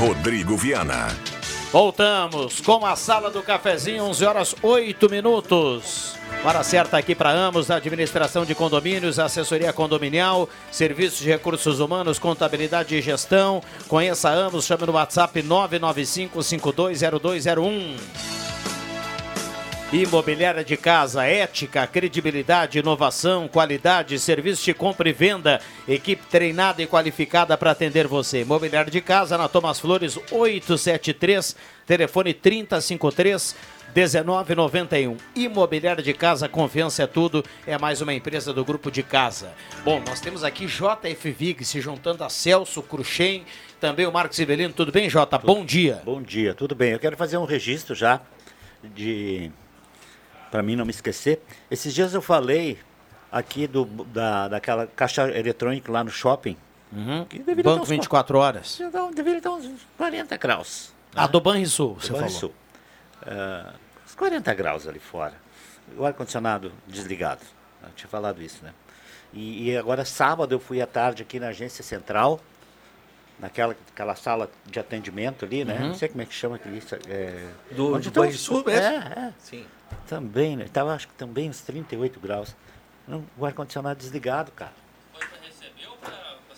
Rodrigo Viana. Voltamos com a sala do cafezinho, 11 horas 8 minutos. Hora certa aqui para Amos, administração de condomínios, assessoria condominial, serviços de recursos humanos, contabilidade e gestão. Conheça Amos, chame no WhatsApp 995 520201. Imobiliária de casa, ética, credibilidade, inovação, qualidade, serviço de compra e venda, equipe treinada e qualificada para atender você. Imobiliária de casa na Thomas Flores 873, telefone 3053 1991. Imobiliária de casa, confiança é tudo. É mais uma empresa do grupo de casa. Bom, nós temos aqui JF Vig se juntando a Celso Cruxem, também o Marcos Ivelino. Tudo bem, Jota? Bom dia. Bom dia, tudo bem. Eu quero fazer um registro já de para mim não me esquecer. Esses dias eu falei aqui do, da, daquela caixa eletrônica lá no shopping. Uhum. Que deveria Banco ter uns 24 horas. Então, deveria ter uns 40 graus. A do Banrisul, você Do falou. Banrisul. Ah, uns 40 graus ali fora. O ar-condicionado desligado. Eu tinha falado isso, né? E, e agora, sábado, eu fui à tarde aqui na agência central, naquela aquela sala de atendimento ali, né? Uhum. Não sei como é que chama aquilo. É, Do- onde do estão Banrisul mesmo? É, é. Sim. Também, né? Tava, acho que também uns 38 graus. Não, o ar-condicionado desligado, cara.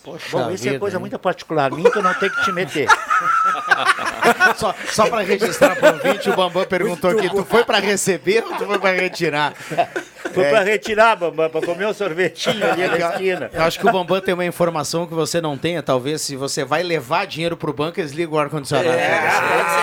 Poxa Bom, isso é coisa hein? muito particular minha que eu não tenho que te meter. só só para registrar para o ouvinte, o Bambam perguntou aqui: tu foi para receber ou tu foi para retirar? Foi É. pra retirar, Bambam, pra comer um sorvetinho ali na esquina. Eu acho que o Bambam tem uma informação que você não tenha, talvez, se você vai levar dinheiro pro banco, eles ligam o ar-condicionado. É,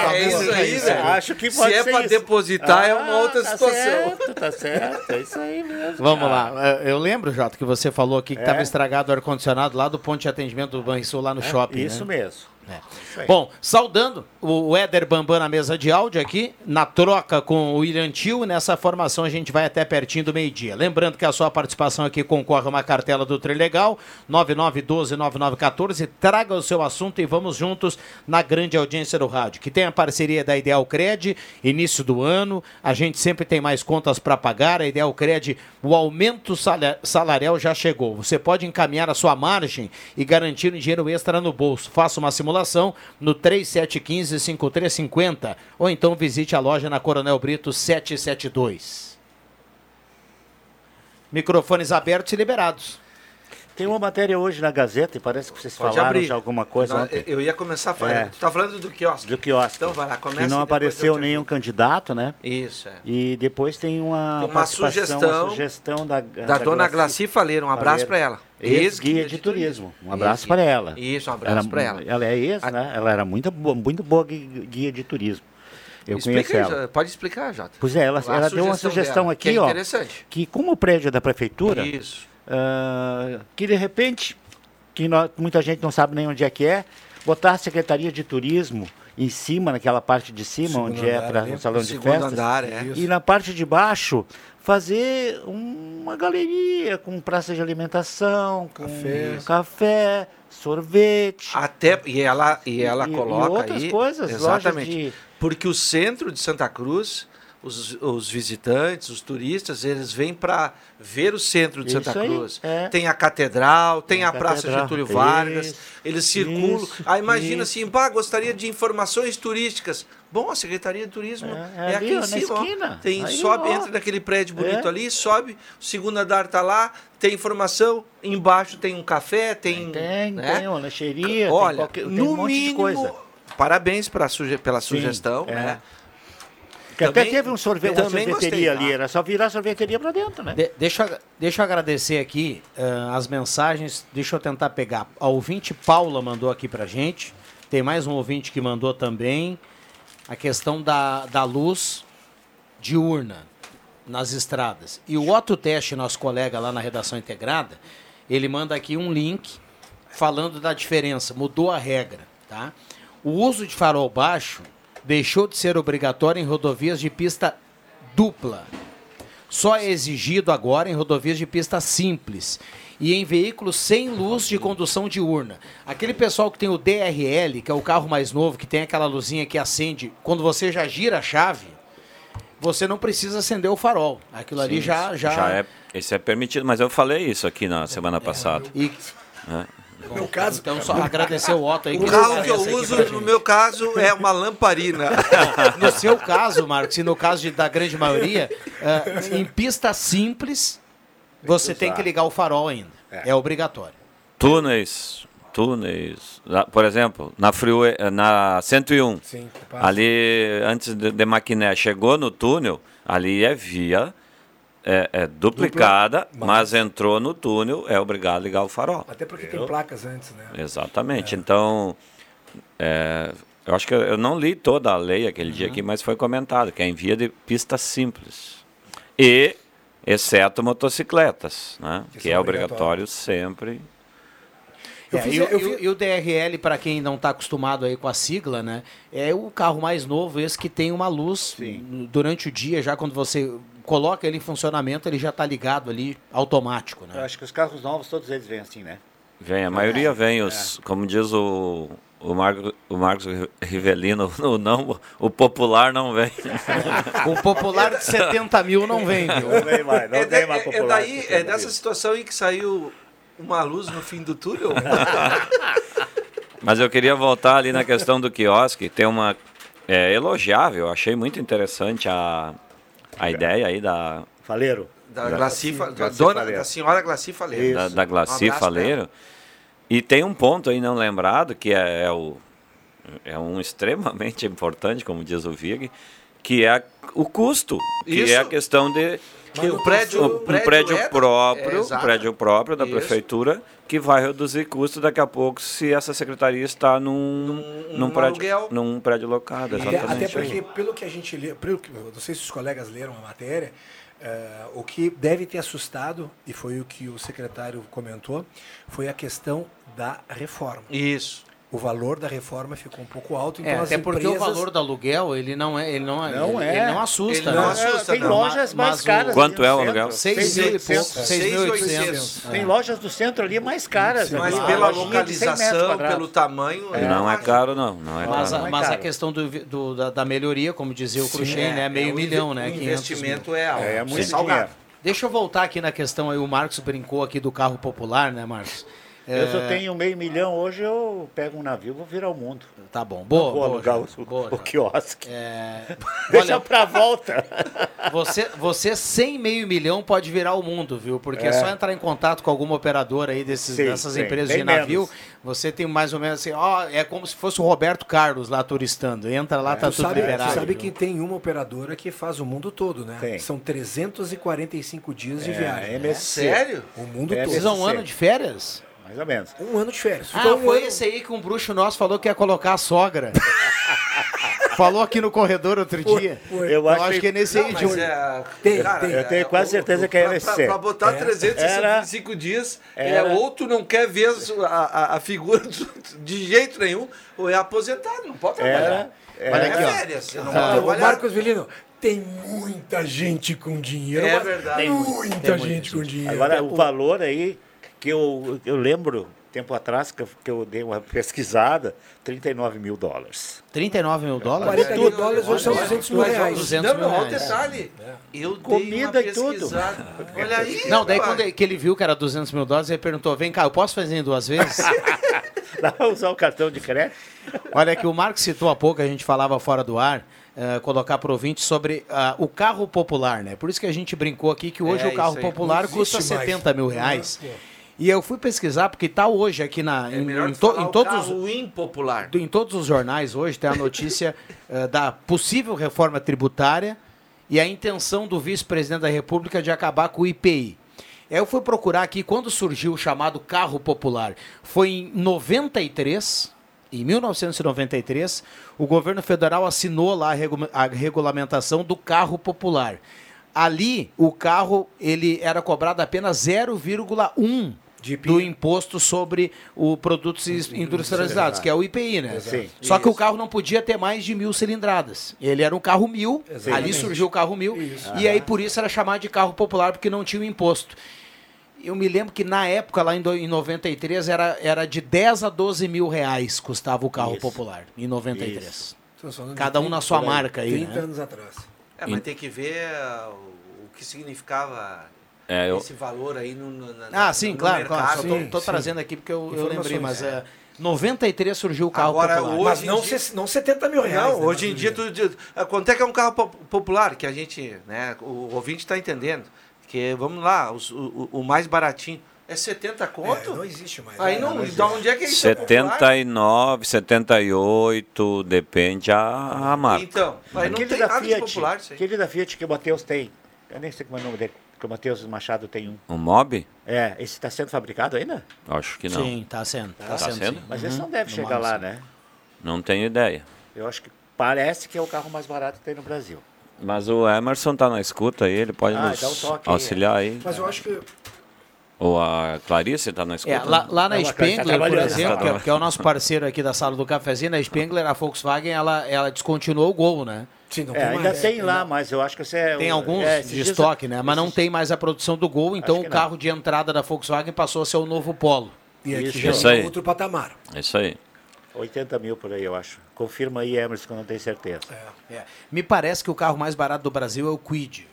Talvez é isso aí, isso né? Acho que Se pode é ser pra isso. depositar, é uma Ah, outra tá situação. Certo, tá certo, é isso aí mesmo. Vamos cara. lá. Eu lembro, Jota, que você falou aqui que É. estava estragado o ar-condicionado lá do ponto de atendimento do Banrisul lá no É, shopping. Isso né? mesmo. É. Bom, saudando o Éder Bambam na mesa de áudio aqui, na troca com o William Tio, nessa formação a gente vai até pertinho do meio-dia. Lembrando que a sua participação aqui concorre a uma cartela do Trilegal, 9912-9914. Traga o seu assunto e vamos juntos na grande audiência do rádio, que tem a parceria da Ideal Cred, início do ano, a gente sempre tem mais contas para pagar, a Ideal Cred, o aumento sala- salarial já chegou. Você pode encaminhar a sua margem e garantir um dinheiro extra no bolso. Faça uma simulação no 3715-5350 ou então visite a loja na Coronel Brito 772. Microfones abertos e liberados. Tem uma matéria hoje na Gazeta e parece que vocês Pode falaram abrir. já alguma coisa Não, ontem. Eu ia começar a falar. É. Tu tá falando do quiosque. Do quiosque. Então vai lá, começa. não e depois apareceu nenhum candidato, né? Isso, é. E depois tem uma, Tem uma sugestão uma sugestão da, da dona Glaci Faleiro. Um abraço pra ela. Ex-guia de turismo. Um abraço para ela. Isso, um abraço pra ela. Ela é ex, né? Ela era muito boa, muito boa gui- guia de turismo. Eu Explica conheço ela. Pode explicar, Jota. Pois é, ela, A ela deu uma sugestão dela, aqui, que é ó. Que como o prédio é da prefeitura, Isso. Ah, que de repente, que muita gente não sabe nem onde é que é, botar a Secretaria de Turismo em cima, naquela parte de cima, Segundo onde é andar para ali. o salão de festas. andar, é. E na parte de baixo, fazer uma galeria com praça de alimentação, com Café. café, sorvete. Até, e ela, e ela E- e coloca outras aí, coisas, exatamente, de- porque o centro de Santa Cruz, os, os visitantes, os turistas, eles vêm para ver o centro de Isso Santa aí, Cruz. é. Tem a catedral, tem, Tem a, a Praça catedral. Getúlio Vargas, Isso, eles circulam. isso, ah, imagina isso. assim, pá, gostaria de informações turísticas. Bom, a Secretaria de Turismo é, é aqui ali, em ó, na cima. ó. Tem, Aí, sobe, ó. entra naquele prédio bonito É. ali, sobe, o segundo andar tá lá, tem informação, embaixo tem um café, tem. Tem, né? tem uma lancheria, tem Olha, qualquer- tem no um monte de mínimo, coisa. parabéns suge pela Sim, sugestão, é. né? Que até Também- teve um sorvete, uma também sorveteria gostei, ali, tá? era só virar a sorveteria para dentro, né? De- deixa, eu- deixa eu agradecer aqui ah, as mensagens. Deixa eu tentar pegar. A ouvinte Paula mandou aqui pra gente. Tem mais um ouvinte que mandou também. A questão da, da luz diurna nas estradas. E o Otto Teste, nosso colega lá na redação integrada, ele manda aqui um link falando da diferença. Mudou a regra, tá? O uso de farol baixo deixou de ser obrigatório em rodovias de pista dupla. Só é exigido agora em rodovias de pista simples e em veículos sem luz de condução diurna. Aquele pessoal que tem o DRL, que é o carro mais novo, que tem aquela luzinha que acende quando você já gira a chave, você não precisa acender o farol. Aquilo ali Sim, já já, é, esse é permitido, mas eu falei isso aqui na semana passada. E É. no meu caso, então só agradecer o Otto aí. O carro que eu uso, no meu caso, é uma lamparina. No seu caso, Marcos, e no caso de- da grande maioria, eh, em pista simples, você tem que ligar o farol ainda. É, obrigatório. Túneis, túneis. Por exemplo, na Freeway, na 101. Sim, ali, antes de, de Maquiné, chegou no túnel, ali é via é, é duplicada, Dupla, mas entrou no túnel, é obrigado a ligar o farol. Até porque tem placas antes, né? Exatamente. Então, é, eu acho que eu, eu não li toda a lei aquele dia aqui, mas foi comentado que é em via de pista simples. E, exceto motocicletas, né? Que, são é obrigatório sempre. É, e, o- e o- e o DRL, para quem não está acostumado aí com a sigla, né? É o carro mais novo, esse que tem uma luz n- durante o dia, já quando você coloca ele em funcionamento, ele já está ligado ali, automático, né? Eu acho que os carros novos, todos eles vêm assim, né? Vem, a maioria vem, os, como diz o, o, Marco, o Marcos Rivelino, o, não, o popular não vem. o popular de 70 mil não vem, viu? Não vem mais, não é, vem mais é popular. daí, é dessa situação em que saiu uma luz no fim do túnel. Mas eu queria voltar ali na questão do quiosque, tem uma é, elogiável, achei muito interessante a, a ideia aí da... Faleiro. Da Glaci Fa- da dona- da senhora Glaci Faleiro. Da, da Um Glaci abraço Faleiro. E tem um ponto aí não lembrado, que é, é o, é um extremamente importante, como diz o Vig, que é a- o custo, que Isso. é a questão de Que o prédio- um, o um prédio prédio é da- próprio, é, um prédio próprio da Isso. prefeitura que vai reduzir custo daqui a pouco se essa secretaria está num, num, num prédio, aluguel. num prédio locado, Até, exatamente. até porque, pelo que a gente lê, pelo que- não sei se os colegas leram a matéria, eh, o que deve ter assustado, e foi o que o secretário comentou, foi a questão da reforma. Isso. O valor da reforma ficou um pouco alto, então É, as até porque o empresas- valor do aluguel, ele não é, ele não, Não ele, é. ele não assusta. Ele não né? assusta, Tem não. lojas Ma- mais mas caras. Quanto é o aluguel? Seis mil e pouco, seis mil e oitocentos. Tem lojas do centro ali mais caras. Mas ali, pela 100 metros localização, pelo tamanho. eu Não é caro, não. Não é Mas, caro. a, mas a questão do, do- da, da melhoria, como dizia o Sim, Cruxem, é, né? Meio é, o milhão, né? o 500 investimento mil. é alto. É, muito Sim. salgado. Deixa eu voltar aqui na questão aí. O Marcos brincou aqui do carro popular, né, Marcos? Eu se eu É, tenho meio milhão hoje, eu pego um navio e vou virar o mundo. Tá bom. Boa, Não vou boa, alugar Jorge, o, boa, o quiosque. É... Deixa Olha, pra volta. Você, você sem meio milhão pode virar o mundo, viu? Porque é, É. só entrar em contato com alguma operadora aí desses, Sim, dessas sim, empresas bem de navio. menos. Você tem mais ou menos assim, ó, é como se fosse o Roberto Carlos lá turistando. Entra lá, tá Tu tudo sabe, liberado. tu sabe viu? que tem uma operadora que faz o mundo todo, né? Tem. São 345 dias de É, viagem. MSC. Sério? O mundo É, todo. Precisa um ano de férias? Mais ou menos. Um ano de férias. Ah, Ficou um foi ano- esse aí que um bruxo nosso falou que ia colocar a sogra. Falou aqui no corredor outro dia. Eu Eu acho acho que- que é nesse Não, aí, mas Júlio. é, Tem, cara, tem. Eu tenho quase certeza que é pra, MSC. pra, pra botar É. 365 dias, é, era- ou tu não quer ver a, a, a figura do- de jeito nenhum, ou é aposentado, não pode trabalhar. Era- Olha era- aqui, ó. férias, você não Ah, o. Marcos Vilino, tem muita gente com dinheiro. É verdade. Muita, gente com dinheiro. Agora, o valor aí, que eu, eu lembro, tempo atrás, que eu, que eu dei uma pesquisada, 39 mil dólares. 39 mil dólares? 40 mil dólares hoje são 200 mil reais. 200 não, mil não, olha o reais. detalhe. Eu dei Comida e tudo. Olha aí, Não, daí quando ele- que ele viu que era 200 mil dólares, ele perguntou, vem cá, eu posso fazer em duas vezes? Dá pra usar o cartão de crédito? Olha que o Marcos citou há pouco, a gente falava fora do ar, eh, colocar para o ouvinte sobre ah, o carro popular, né? Por isso que a gente brincou aqui que hoje É, o carro popular custa mais. 70 mil reais. Não, E eu fui pesquisar, porque está hoje aqui na, É em, melhor em, to- em todos os, carro impopular. em todos os jornais hoje tem a notícia eh, da possível reforma tributária e a intenção do vice-presidente da República de acabar com o IPI. Eu fui procurar aqui quando surgiu o chamado carro popular. Foi em 93, em 1993, o governo federal assinou lá a, regu- a regulamentação do carro popular. Ali, o carro ele era cobrado apenas 0,1 do imposto sobre o produtos industrializados, que é o IPI, né? Sim. Só que o carro não podia ter mais de mil cilindradas. Ele era um carro mil, ali Exatamente. surgiu o carro mil, e aí por isso era chamado de carro popular, porque não tinha o imposto. Eu me lembro que na época, lá em, do, em 93, era, era de 10 a 12 mil reais custava o carro Isso. popular, em 93. Isso. Estamos falando de Cada um 30, na sua marca aí, 30 né? anos atrás. É, mas tem que ver uh, o que significava É, eu- esse valor aí no, no, na- Ah, no- sim, no claro, claro. mercado. Só tô, Sim, tô sim. trazendo aqui porque eu, eu lembrei, mas é, 93 surgiu o carro Agora, popular. hoje Mas não, dia- se- não 70 mil reais. Não, né, hoje em dia, Marcos tu, tu- ah, quanto é que é um carro po- popular? Que a gente, né, o ouvinte está entendendo. Que, vamos lá, os- o, o- mais baratinho, É 70 conto? não existe mais. Aí É, não, não da onde é que isso é popular? 79, 78, depende a, a marca. Então, aí não Aquele tem da nada Fiat, popular aquele da Fiat que o Matheus tem. Eu nem sei como é o nome dele, que o Matheus Machado tem um. O Mob? É, esse está sendo fabricado ainda? Acho que não. Sim, tá sendo. Tá, Tá sendo. sendo? sim. Mas esse Uhum. não deve No chegar Mob, lá, sim. né? Não tenho ideia. Eu acho que parece que é o carro mais barato que tem no Brasil. Mas o Emerson tá na escuta aí, ele pode Ah, nos um auxiliar aí. Mas eu acho que Ou a Clarice tá na escuta. É, lá, lá na Não, tá Spengler, por exemplo, que é, que é o nosso parceiro aqui da sala do cafezinho, na Spengler, a Volkswagen, ela, ela descontinuou o Gol, né? Sim, não É, tem ainda mais. tem lá, mas eu acho que você é. Tem alguns é, de estoque, né? Mas não tem mais a produção do Gol, então o carro de entrada da Volkswagen passou a ser o novo Polo. E aqui Isso. já Isso é aí. outro patamar. É Isso aí. 80 mil por aí, eu acho. Confirma aí, Emerson, que eu não tenho certeza. É. Me parece que o carro mais barato do Brasil é o Quid.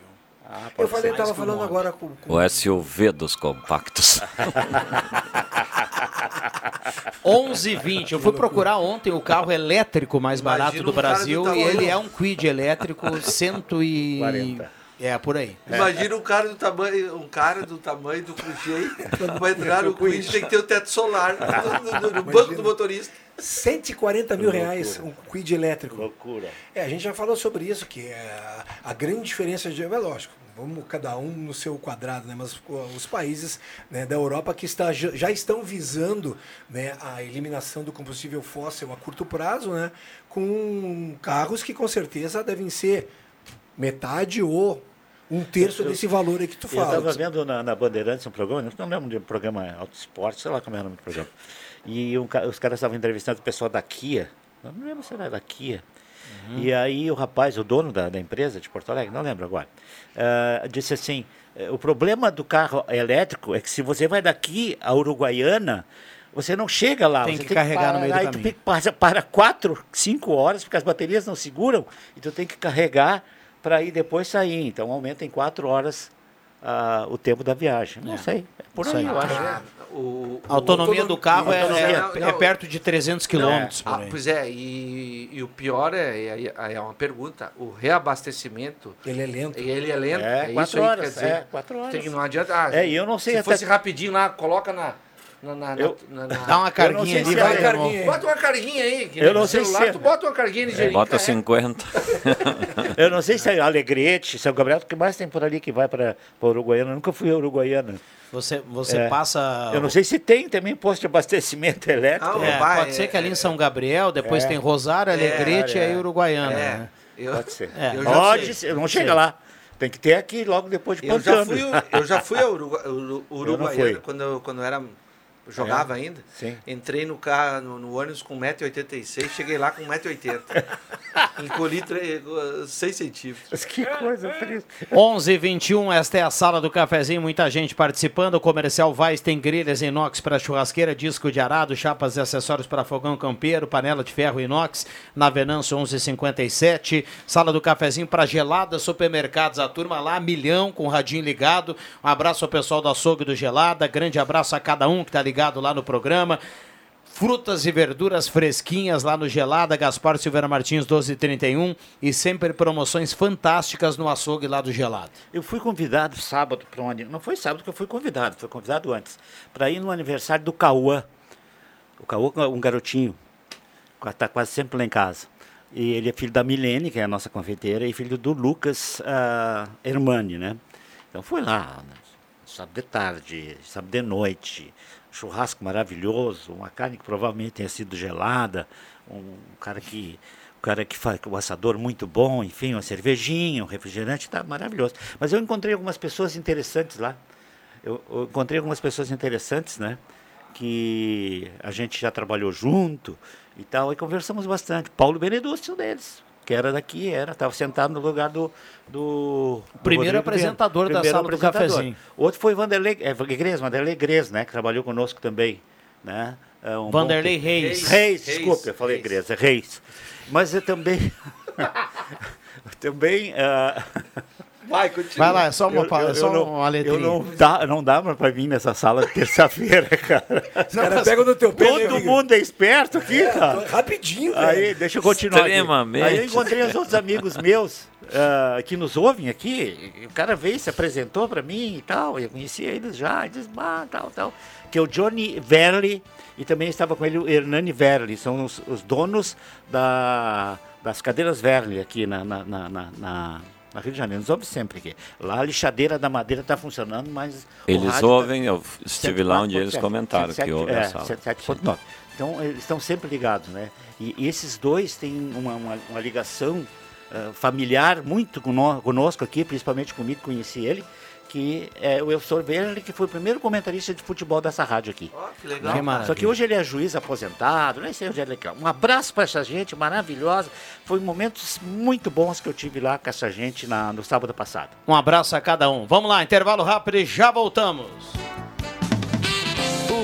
Ah, Eu falei, ser. tava falando agora com, com O SUV dos compactos. 11,20. Eu fui procurar ontem o carro elétrico mais Imagina barato do um cara do Brasil e tamanho- ele é um Quid elétrico 100 e... 40. É, por aí. Imagina um cara do tamanho, um cara do tamanho do Cruzeiro, vai entrar no Quid tem que ter o teto solar no, no- no banco do motorista. 140 mil reais um quid elétrico. Loucura. É, a gente já falou sobre isso, que é a grande diferença de. É lógico, vamos cada um no seu quadrado, né? Mas os países né, da Europa que está, já estão visando né, a eliminação do combustível fóssil a curto prazo, né? Com carros que com certeza devem ser metade ou um terço Eu- desse valor aí que tu Eu estava fala. vendo na, na Bandeirantes um programa, não lembro de um programa Auto Esporte, sei lá como é o nome do programa. E um os caras estavam entrevistando o pessoal da Kia, eu não lembro se era da Kia. E aí o rapaz, o dono da, da empresa de Porto Alegre, não lembro agora, ah, disse assim, eh, o problema do carro elétrico é que se você vai daqui a Uruguaiana, você não chega lá. Tem você que carregar no meio do parar, tu caminho. tem que para, quatro, cinco horas, porque as baterias não seguram, e tu tem que carregar para ir depois sair. Então aumenta em quatro horas ah, o tempo da viagem. Não sei, é por Isso aí, aí. eu acho. O, A autonomia do carro é, autonomia- é- não, é não. perto de 300 quilômetros. por Ah, pois é, e, e o pior é, é, é uma pergunta, o reabastecimento, Ele é lento. ele é lento, É, é, quatro isso aí que horas, quer dizer. é, quatro horas. Tem não adianta, ah, É, eu não sei se até- fosse rapidinho lá, coloca na... na, na, Eu- na, na- Dá uma carguinha ali, vai é- carguinha aí. Bota uma carguinha aí, Eu não sei celular, se- tu bota uma carguinha ligeirinha. Bota carrega. 50. Eu não sei se é Alegrete, São Gabriel, o que mais tem por ali que vai para Uruguaiana? Eu nunca fui a Uruguaiana. Você, você É. passa... Eu não sei se tem também posto de abastecimento elétrico. Ah, É, vai, pode é, ser que ali em São Gabriel, depois É. tem Rosário, Alegrete É, e aí é. Uruguaiana. É, né? eu, Pode ser. É. Pode ser, não chega lá. Tem que ter aqui logo depois de Eu já Pantano. fui, eu já fui a Urugu Uru- Uruguaiana fui. quando quando eu era jogava ainda. Sim. Entrei no carro no, no ônibus com 1,86m, cheguei lá com 1,80m. Encolhi 6 centímetros. Que coisa triste. 11 h 21 esta é a sala do cafezinho, muita gente participando. O comercial Vais tem grelhas inox para churrasqueira, disco de arado, chapas e acessórios para fogão campeiro, panela de ferro inox, na Venâncio 1157. Sala do cafezinho para gelada, supermercados, a turma lá, milhão com o radinho ligado. Um abraço ao pessoal do açougue do Gelada, grande abraço a cada um que está ligado lá no programa. Frutas e verduras fresquinhas lá no Gelada, Gaspar Silveira Martins 1231 e sempre promoções fantásticas no açougue lá do Gelado. Eu fui convidado sábado para um Não foi sábado que eu fui convidado, foi convidado antes. Para ir no aniversário do Cauã. O Cauã é um garotinho. Está quase sempre lá em casa. E ele é filho da Milene, que é a nossa confeiteira, e filho do Lucas ah, Hermani, né? Então foi lá, né? sábado de tarde, sábado de noite, churrasco maravilhoso, uma carne que provavelmente tenha sido gelada, um cara que um cara que faz o assador muito bom, enfim, uma cervejinha, um refrigerante, tá maravilhoso. Mas eu encontrei algumas pessoas interessantes lá. Eu, eu encontrei algumas pessoas interessantes, né? Que a gente já trabalhou junto e tal, e conversamos bastante. Paulo Beneducci, um deles, que era daqui, era, estava sentado no lugar do. do do Primeiro Rodrigo apresentador da sala do cafezinho. Outro foi Vanderlei é, Igreja, Vanderlei Igreja, né? Que trabalhou conosco também. Né? É um Vanderlei bom- Reis. Reis, Reis, desculpa, eu falei Reis. Igreja, Reis. Mas eu também. também. ah, Vai, continua. Vai lá, é só uma, eu- eu- só eu não- uma letrinha. Eu não dá, não dá para vir nessa sala terça-feira, cara. Os caras pegam no teu pé, né, Todo mundo é esperto aqui, É, cara. rapidinho, Aí, velho. deixa eu continuar. aqui. Extremamente. Aí eu encontrei os outros amigos meus, uh, que nos ouvem aqui, o cara veio, se apresentou para mim e tal, eu conhecia eles já, e disse, ah, tal, tal, que é o Johnny Verli, e também estava com ele o Hernani Verli, são os, os donos da, das cadeiras Verli aqui na, na, na, na, na Rio de Janeiro, nos ouve sempre aqui. Lá a lixadeira da madeira está funcionando, mas. Eles ouvem, tá... eu estive lá onde eles comentaram 7, que houve é, a sala. 7.9. Então, eles estão sempre ligados, né? E, e esses dois têm uma, uma, uma ligação uh, familiar muito conosco aqui, principalmente comigo, conheci ele, que é o Elson que foi o primeiro comentarista de futebol dessa rádio aqui. Oh, que legal. Que Só que hoje ele é juiz aposentado, nem sei onde ele é. Um abraço para essa gente maravilhosa. Foi momentos muito bons que eu tive lá com essa gente na, no sábado passado. Um abraço a cada um. Vamos lá, intervalo rápido e já voltamos.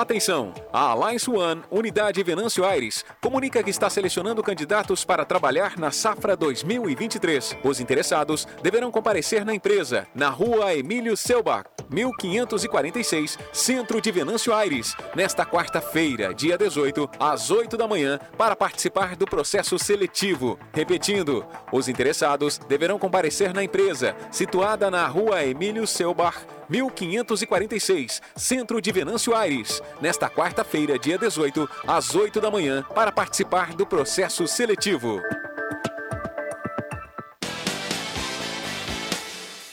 Atenção! A Alliance One, unidade Venâncio Aires, comunica que está selecionando candidatos para trabalhar na safra 2023. Os interessados deverão comparecer na empresa, na rua Emílio Selbach, 1546, Centro de Venâncio Aires, nesta quarta-feira, dia 18, às 8 da manhã, para participar do processo seletivo. Repetindo, os interessados deverão comparecer na empresa, situada na rua Emílio Selbach, 1546, Centro de Venâncio Aires, nesta quarta-feira, dia 18, às 8 da manhã, para participar do processo seletivo.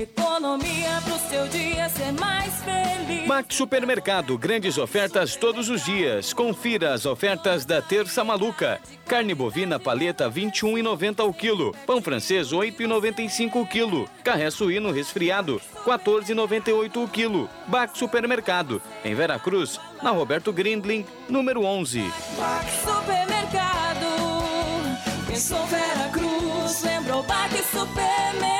Economia pro seu dia ser mais feliz. Max Supermercado, grandes ofertas todos os dias. Confira as ofertas da Terça Maluca. Carne bovina paleta 21,90 o quilo. Pão francês 8,95 o quilo. Carré suíno resfriado 14,98 o quilo. Max Supermercado, em Veracruz, na Roberto Grindling, número 11. Max Supermercado. Pensou Veracruz, lembrou Max Supermercado.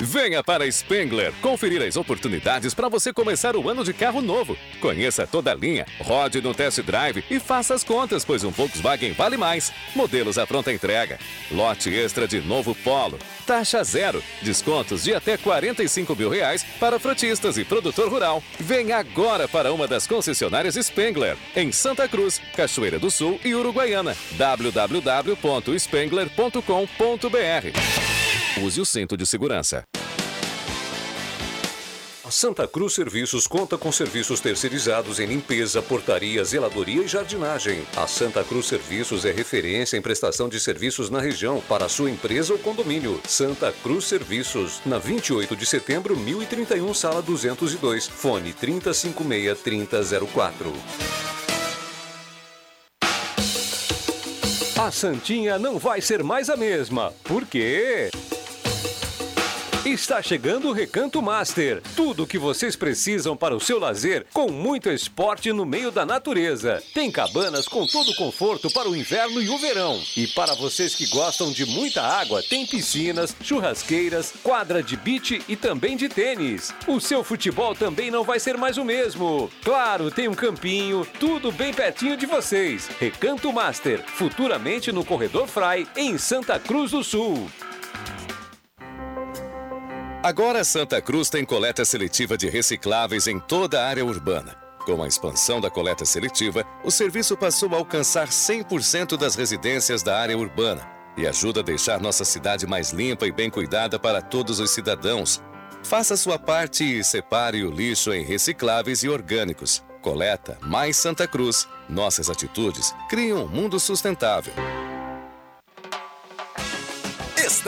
Venha para Spengler conferir as oportunidades para você começar o ano de carro novo. Conheça toda a linha, rode no test drive e faça as contas, pois um Volkswagen vale mais. Modelos à pronta entrega. Lote extra de novo Polo. Taxa zero. Descontos de até 45 mil reais para frotistas e produtor rural. Venha agora para uma das concessionárias Spengler, em Santa Cruz, Cachoeira do Sul e Uruguaiana. www.spengler.com.br Use o cinto de segurança. A Santa Cruz Serviços conta com serviços terceirizados em limpeza, portaria, zeladoria e jardinagem. A Santa Cruz Serviços é referência em prestação de serviços na região para sua empresa ou condomínio. Santa Cruz Serviços, na 28 de setembro, 1031, sala 202, fone 3056 3004. A Santinha não vai ser mais a mesma. Por quê? Está chegando o Recanto Master. Tudo o que vocês precisam para o seu lazer, com muito esporte no meio da natureza. Tem cabanas com todo o conforto para o inverno e o verão. E para vocês que gostam de muita água, tem piscinas, churrasqueiras, quadra de beach e também de tênis. O seu futebol também não vai ser mais o mesmo. Claro, tem um campinho, tudo bem pertinho de vocês. Recanto Master, futuramente no Corredor Fry, em Santa Cruz do Sul. Agora Santa Cruz tem coleta seletiva de recicláveis em toda a área urbana. Com a expansão da coleta seletiva, o serviço passou a alcançar 100% das residências da área urbana e ajuda a deixar nossa cidade mais limpa e bem cuidada para todos os cidadãos. Faça sua parte e separe o lixo em recicláveis e orgânicos. Coleta mais Santa Cruz. Nossas atitudes criam um mundo sustentável.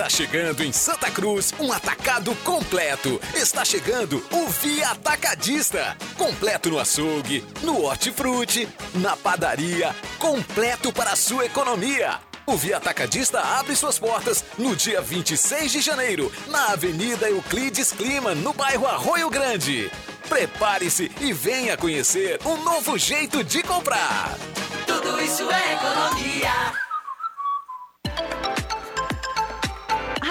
Está chegando em Santa Cruz um atacado completo. Está chegando o Via Atacadista. Completo no açougue, no hortifruti, na padaria. Completo para a sua economia. O Via Atacadista abre suas portas no dia 26 de janeiro, na Avenida Euclides Clima, no bairro Arroio Grande. Prepare-se e venha conhecer um novo jeito de comprar. Tudo isso é economia.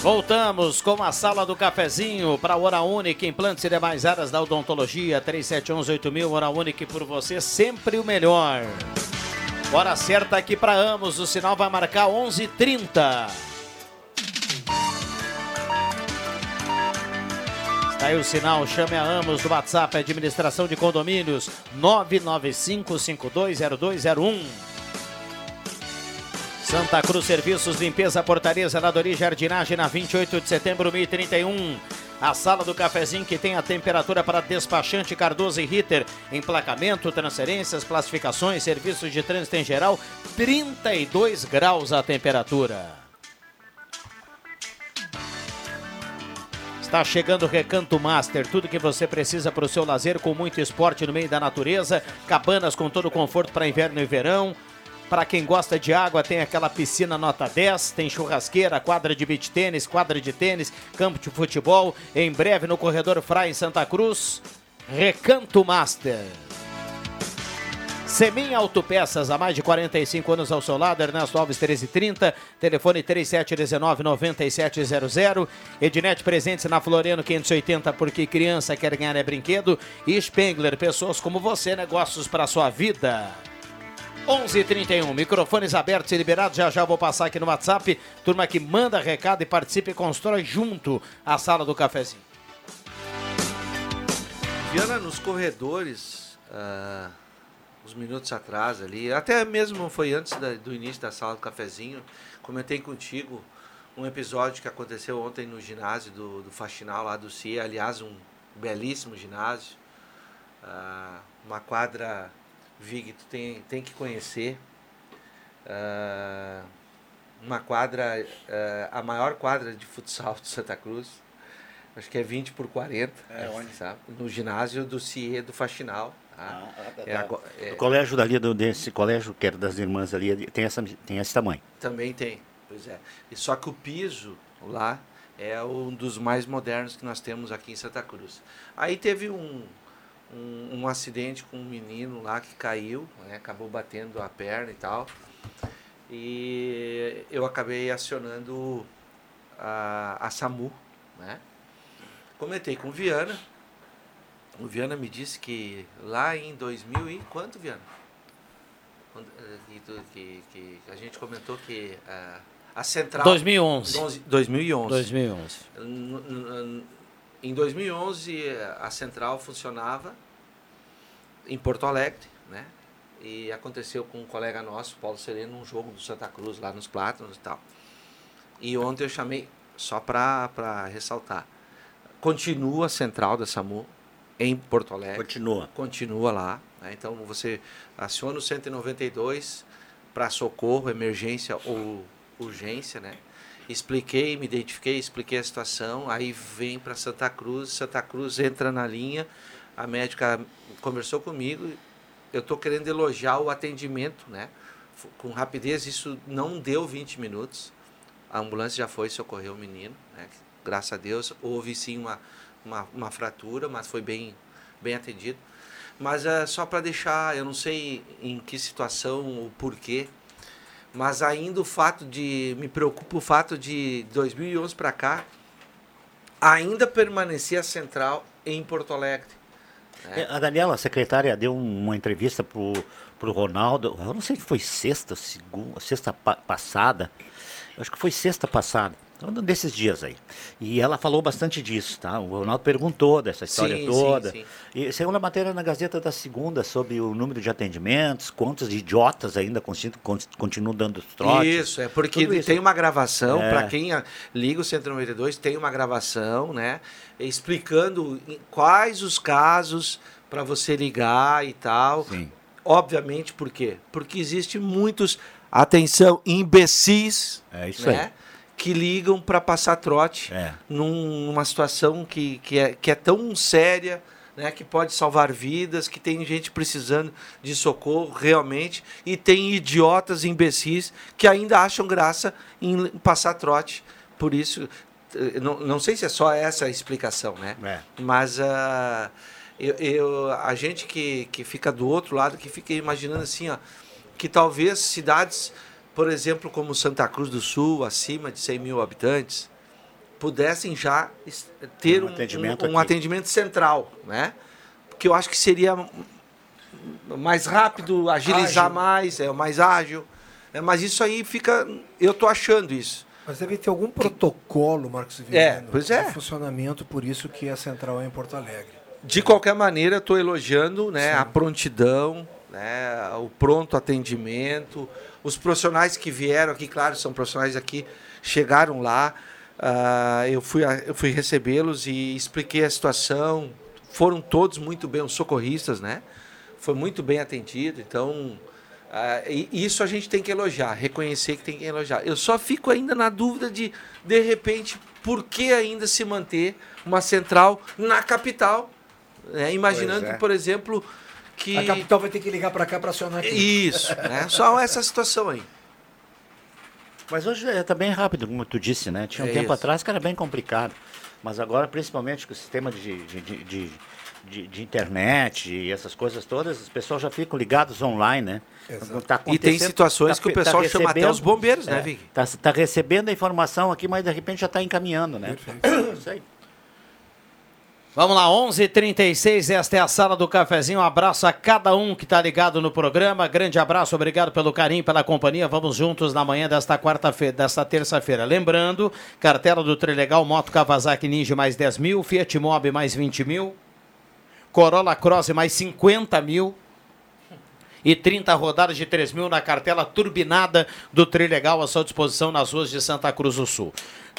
Voltamos com a sala do cafezinho para Hora Única, implantes e demais áreas da odontologia, 3711-8000, Hora Única por você, sempre o melhor. Hora certa aqui para Amos, o sinal vai marcar 11h30. Está aí o sinal, chame a Amos do WhatsApp, administração de condomínios, 995520201. Santa Cruz Serviços, Limpeza, Portaria, Zeladoria e Jardinagem na 28 de setembro, 1031. A sala do cafezinho que tem a temperatura para despachante Cardoso e Ritter. Emplacamento, transferências, classificações, serviços de trânsito em geral, 32 graus a temperatura. Está chegando o Recanto Master, tudo que você precisa para o seu lazer com muito esporte no meio da natureza, cabanas com todo o conforto para inverno e verão. Para quem gosta de água, tem aquela piscina nota 10, tem churrasqueira, quadra de beach tênis, quadra de tênis, campo de futebol. Em breve no Corredor Frai em Santa Cruz, Recanto Master. Semin Autopeças, há mais de 45 anos ao seu lado, Ernesto Alves 1330, telefone 3719-9700. Ednet presentes na Floriano 580, porque criança quer ganhar é brinquedo. E Spengler, pessoas como você, negócios para sua vida. 11:31 microfones abertos e liberados. Já já vou passar aqui no WhatsApp. Turma que manda recado e participe e constrói junto a sala do cafezinho. Viana, nos corredores, ah, uns minutos atrás ali, até mesmo foi antes da- do início da sala do cafezinho, comentei contigo um episódio que aconteceu ontem no ginásio do, do Faxinal lá do CIE, aliás, um belíssimo ginásio, Ah, uma quadra Vig, tu tem, tem que conhecer. Ah, uma quadra, ah, a maior quadra de futsal de Santa Cruz. Acho que é 20 por 40. É, onde? Sabe? No ginásio do CIE do Faxinal. Tá? É ago- é- O colégio dali, do, desse colégio que era das irmãs ali, tem, essa, tem esse tamanho. Também tem, pois é. E só que o piso lá é um dos mais modernos que nós temos aqui em Santa Cruz. Aí teve um, um, um acidente com um menino lá que caiu, né, acabou batendo a perna e tal. E eu acabei acionando a, a SAMU, né? Comentei com o Viana. O Viana me disse que lá em 2000 e quanto, Viana? Eh, que, que, que a gente comentou que ah, a central 2011. 11 2011 2011. Em 2011 a central funcionava em Porto Alegre né e aconteceu com um colega nosso Paulo Sereno um jogo do Santa Cruz lá nos Plátanos e tal e ontem eu chamei só para para ressaltar continua a central da SAMU em Porto Alegre Continua. continua lá. né? Então você aciona o 192 para socorro, emergência ou urgência, né? Expliquei, me identifiquei, expliquei a situação, aí vem para Santa Cruz, Santa Cruz entra na linha, a médica conversou comigo, eu estou querendo elogiar o atendimento, né? Com rapidez, isso não deu 20 minutos, a ambulância já foi socorrer o menino, né? Graças a Deus, houve sim uma, uma, uma fratura, mas foi bem, bem atendido. Mas é só para deixar, eu não sei em que situação, o porquê, mas ainda o fato de me preocupa o fato de 2011 para cá ainda permanecer a central em Porto Alegre. É, A Daniela, a secretária, deu um- uma entrevista pro, pro Ronaldo. Eu não sei se foi sexta, segunda, sexta pa- passada. Eu acho que foi sexta passada. Um desses dias aí. E ela falou bastante disso, tá? O Ronaldo perguntou dessa história Sim, sim, toda. sim. E saiu uma matéria na Gazeta da Segunda sobre o número de atendimentos, quantos idiotas ainda continu- con- continuam dando trote. Isso, é porque isso. tem uma gravação, É. para quem liga o 192, tem uma gravação, né? Explicando quais os casos para você ligar e tal. Sim. Obviamente, por quê? Porque existe muitos, atenção, imbecis, É isso né? aí. Que ligam para passar trote É. num- numa situação que, que, é, que é tão séria, né, que pode salvar vidas, que tem gente precisando de socorro realmente, e tem idiotas imbecis que ainda acham graça em passar trote. Por isso, eh, não, não sei se é só essa a explicação, né? É. Mas ah, eu, eu- a gente que, que fica do outro lado, que fica imaginando assim, ó, que talvez cidades, por exemplo, como Santa Cruz do Sul, acima de 100 mil habitantes, pudessem já ter Um um, atendimento um- um atendimento central, né? Porque eu acho que seria mais rápido, agilizar Ágil. mais, é mais ágil. É, mas isso aí fica, eu tô achando isso. Mas deve ter algum protocolo, Marcos É, Viviano, pois é. de funcionamento, por isso que a central é em Porto Alegre. De qualquer maneira, estou elogiando né, a prontidão, né, o pronto atendimento, os profissionais que vieram aqui, claro, são profissionais aqui, chegaram lá, ah, eu fui, eu fui recebê-los e expliquei a situação, foram todos muito bem, os socorristas, né? Foi muito bem atendido, então e isso a gente tem que elogiar, reconhecer que tem que elogiar. Eu só fico ainda na dúvida de, de repente, por que ainda se manter uma central na capital, né? imaginando, é. por exemplo, que... A capital vai ter que ligar para cá para acionar aqui. Isso, né? Só essa situação aí. Mas hoje está bem rápido, como tu disse, né? Tinha um É tempo isso. atrás que era bem complicado. Mas agora, principalmente com o sistema de, de, de, de, de- de internet e essas coisas todas, os pessoal já ficam ligados online, né? Tá E tem situações que o pessoal chama até os bombeiros, né, é, Vig? Tá, tá recebendo a informação aqui, mas de repente já está encaminhando, né? Isso aí. Vamos lá, 11:36. esta é a sala do cafezinho. Um abraço a cada um que está ligado no programa. Grande abraço, obrigado pelo carinho, pela companhia. Vamos juntos na manhã desta quarta-feira, desta terça-feira. Lembrando, cartela do Trilegal, Moto Kawasaki Ninja mais 10 mil, Fiat Mobi mais 20 mil, Corolla Cross mais 50 mil e 30 rodadas de 3 mil na cartela turbinada do Trilegal à sua disposição nas ruas de Santa Cruz do Sul.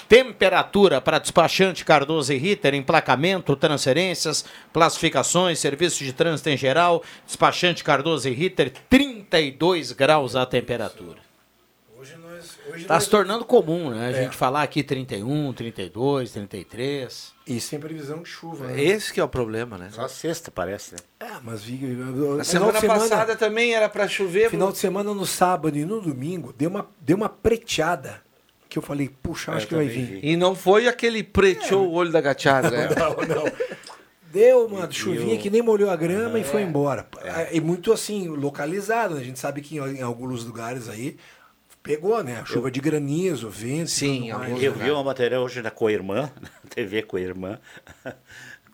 Temperatura para despachante Cardoso e Ritter, emplacamento, transferências, classificações, serviço de trânsito em geral, despachante Cardoso e Ritter, 32 graus a temperatura. Está se tornando comum, né? A É. gente falar aqui 31, 32, 33. E sem previsão de chuva. né? Esse que é o problema, né? Só sexta, parece, né? É, mas Na semana passada também era para chover. Final de semana no sábado e no domingo deu uma, deu uma preteada que eu falei, puxa, acho Eu que vai vir. vi. E não foi aquele preteou o olho da gateada, né? Não, não. Deu uma chuvinha o- que nem molhou a grama e foi É. embora. E muito assim, localizado. né? A gente sabe que em, em alguns lugares aí pegou, né? A chuva de granizo, vento. Sim, Eu vi uma matéria hoje da Coirmã, TV Coirmã.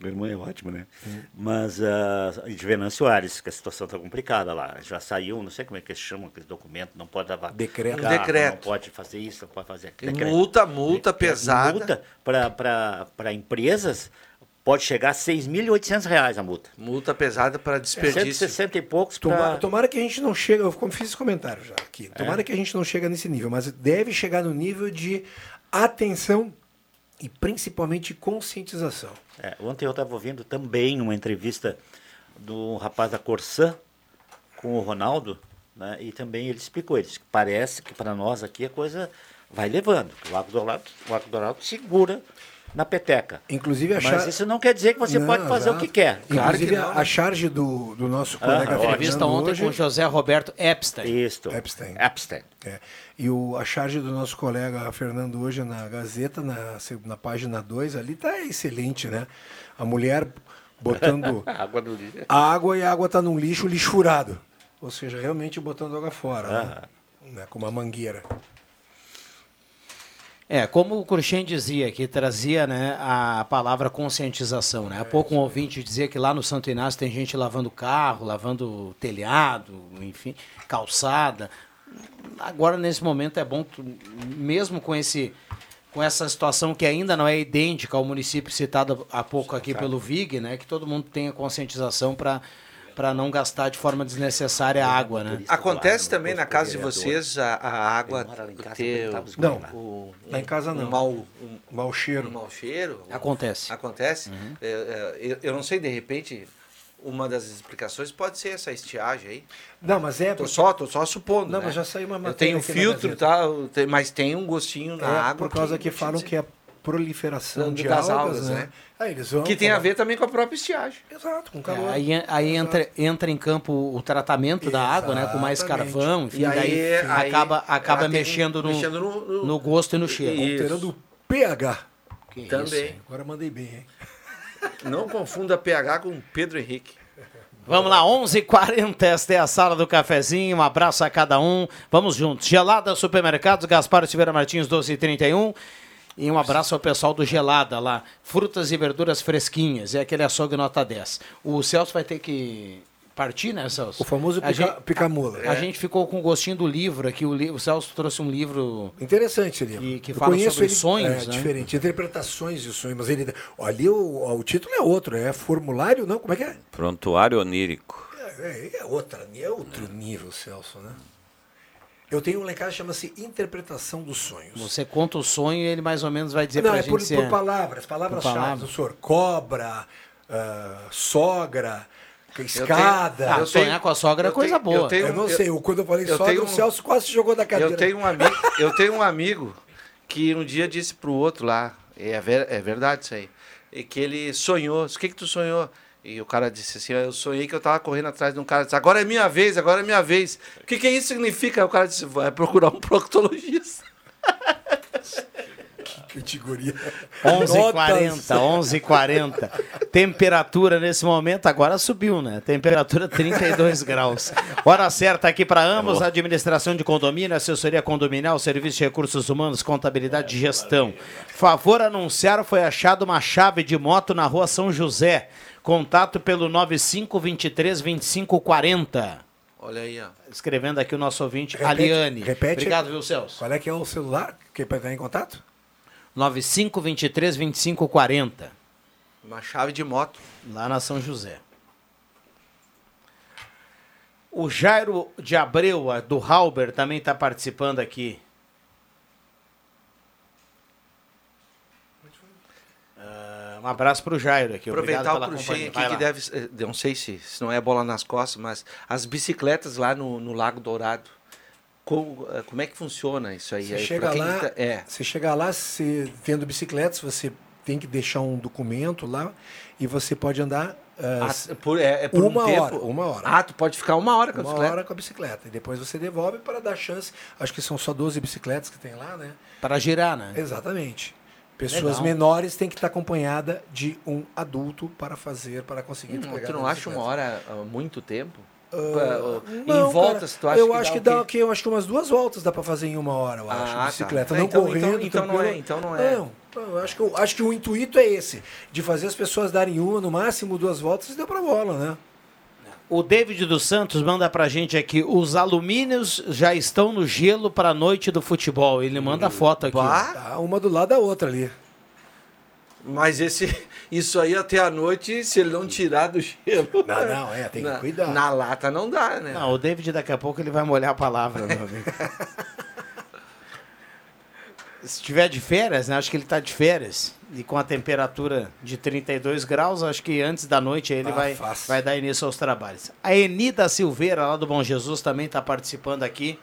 Coirmã é ótimo, né? Mas uh, de Venâncio Aires, que a situação está complicada lá. Já saiu, não sei como é que se chama aquele documento, não pode dar Decreto. carro, Decreto. Não pode fazer isso, não pode fazer aquilo. Multa, multa pesada. Multa para empresas pode chegar a 6.800 reais a multa. Multa pesada para desperdício. 160 e poucos Tomara, para... tomara que a gente não chegue, eu fiz esse comentário já aqui. Tomara É. que a gente não chegue nesse nível, mas deve chegar no nível de atenção e principalmente conscientização. É, ontem eu estava ouvindo também uma entrevista do rapaz da Corsã com o Ronaldo, né, e também ele explicou, ele parece que para nós aqui a coisa vai levando, o Arco Dourado, o Arco Dourado segura na peteca. Inclusive a Mas char- isso não quer dizer que você Não, pode fazer exato. o que quer. Inclusive a, a charge do, do nosso Ah, colega ó, Entrevista ontem hoje, com José Roberto Epstein. Isso. Epstein. Epstein. É. E o, a charge do nosso colega Fernando hoje na Gazeta, na, na página 2, ali tá excelente, né? A mulher botando água no lixo. a água e a água está num lixo lixurado. Ou seja, realmente botando água fora, né? Né, com uma mangueira. É, como o Cruxem dizia, que trazia né, a palavra conscientização. Né? Há pouco um ouvinte dizia que lá no Santo Inácio tem gente lavando carro, lavando telhado, enfim, calçada. Agora, nesse momento, é bom, tu- mesmo com esse com essa situação que ainda não é idêntica ao município citado há pouco aqui pelo VIG, né, que todo mundo tenha conscientização para para não gastar de forma desnessacária a água, né? Acontece também na casa de vocês a, a água ter Não, o, lá em casa não. Um mau, um, mau cheiro. Um mau cheiro. Acontece. Acontece. É, é, eu, eu não sei, de repente, uma das explicações pode ser essa estiagem aí. Não, mas é. Tô só, tô só supondo. Não, né? mas já saiu uma Eu matéria tenho aqui na filtro, tá? Eu mas tem um gostinho na É, água. por causa que, falam que é proliferação de das algas, algas, né? né? Aí eles vão Que tem a ver também com a própria estiagem. Exato, com É, calor. aí aí entra, entra em campo o tratamento da água, né? Com mais Exatamente. carvão, enfim, E aí- daí aí acaba, acaba mexendo, no, mexendo no- no gosto e no cheiro. Alterando o pH. Que Também. isso? Agora mandei bem, hein? Não confunda PH com Pedro Henrique. Vamos lá, 11h40, esta é a sala do cafezinho, um abraço a cada um, vamos juntos. Gelada Supermercados, Gaspar Silveira Martins, 12h31. E um abraço ao pessoal do Gelada lá, frutas e verduras fresquinhas, é aquele açougue nota 10. O Celso vai ter que partir, né, Celso? O famoso A pica- gente- pica-mula. A, gente ficou com o gostinho do livro aqui, o, li- o Celso trouxe um livro... Interessante ele. Que, que fala conheço sobre ele, sonhos, é, né? diferente, interpretações de sonhos, mas ele ali o, o título é outro, é formulário, não, como é que é? Prontuário onírico. É, é outra, é outro nível, Celso, né? Eu tenho um lá em casa que chama-se Interpretação dos Sonhos. Você conta o sonho e ele mais ou menos vai dizer não, pra é gente por, se por é- palavras, palavras-chave. palavras. O senhor cobra, ah, sogra, escada. Ah, sonhar com a sogra é coisa boa. eu tenho- Eu não eu- sei, quando eu falei eu sogra, tenho o Celso quase se jogou da cadeira. Eu tenho um amigo, eu tenho um amigo que um dia disse pro outro lá, é, ver- é verdade isso aí, e que ele sonhou. O que que tu sonhou? E o cara disse assim, eu sonhei que eu tava correndo atrás de um cara, disse, agora é minha vez, agora é minha vez. O que que isso significa? Aí o cara disse, vai procurar um proctologista. Categoria. 11h40, 11h40. Temperatura nesse momento agora subiu, né? Temperatura 32 graus. Hora certa aqui para ambos: administração de condomínio, assessoria condominial, serviço de recursos humanos, contabilidade e gestão. Favor anunciar: foi achado uma chave de moto na rua São José. Contato pelo 9523 2540. Olha aí, ó. Escrevendo aqui o nosso ouvinte, Repete- Aliane. repete- Obrigado, viu, Celso? Qual é que é o celular que para entrar em contato? 9523 2540. Uma chave de moto. Lá na São José. O Jairo de Abreu, do Halber, também está participando aqui. Ah, um abraço para o Jairo aqui. Obrigado Aproveitar pela o companhia. aqui que deve, não sei se, se não é bola nas costas, mas as bicicletas lá no, no Lago Dourado. Como, eh, como é que funciona isso aí? Você Aí, chega lá, tá- é. você chega lá, se vendo bicicletas, você tem que deixar um documento lá e você pode andar ah, Ah, por- é- é por um uma tempo? hora, uma hora. Ah, tu pode ficar uma hora com a uma bicicleta? hora com a bicicleta e depois você devolve para dar chance. Acho que são só 12 bicicletas que tem lá, né? Para girar, né? Exatamente. Pessoas Legal. menores têm que estar acompanhada de um adulto para fazer, para conseguir Hum, tu não acha uma hora ah, muito tempo? Em não, voltas, cara, tu acha eu que acho dá que dá o quê? Eu acho que umas duas voltas dá para fazer em uma hora, eu acho, Ah, bicicleta. É, Não então- correndo, então- então não é, então não é. Não, acho que, eu acho que o intuito é esse, de fazer as pessoas darem uma, no máximo duas voltas e deu para bola, né? O David dos Santos manda pra gente aqui: os alumínios já estão no gelo para a noite do futebol. Ele manda foto aqui. Tá uma do lado da outra ali. Mas esse, isso aí até a noite, se ele não tirar do gelo. Não, não, é, tem que na, cuidar. Na lata não dá, né? Não, o David daqui a pouco ele vai molhar a palavra, meu amigo. Se tiver de férias, né? Acho que ele está de férias. E com a temperatura de 32 graus, acho que antes da noite ele Ah, vai, fácil. vai dar início aos trabalhos. A Enida Silveira, lá do Bom Jesus, também está participando aqui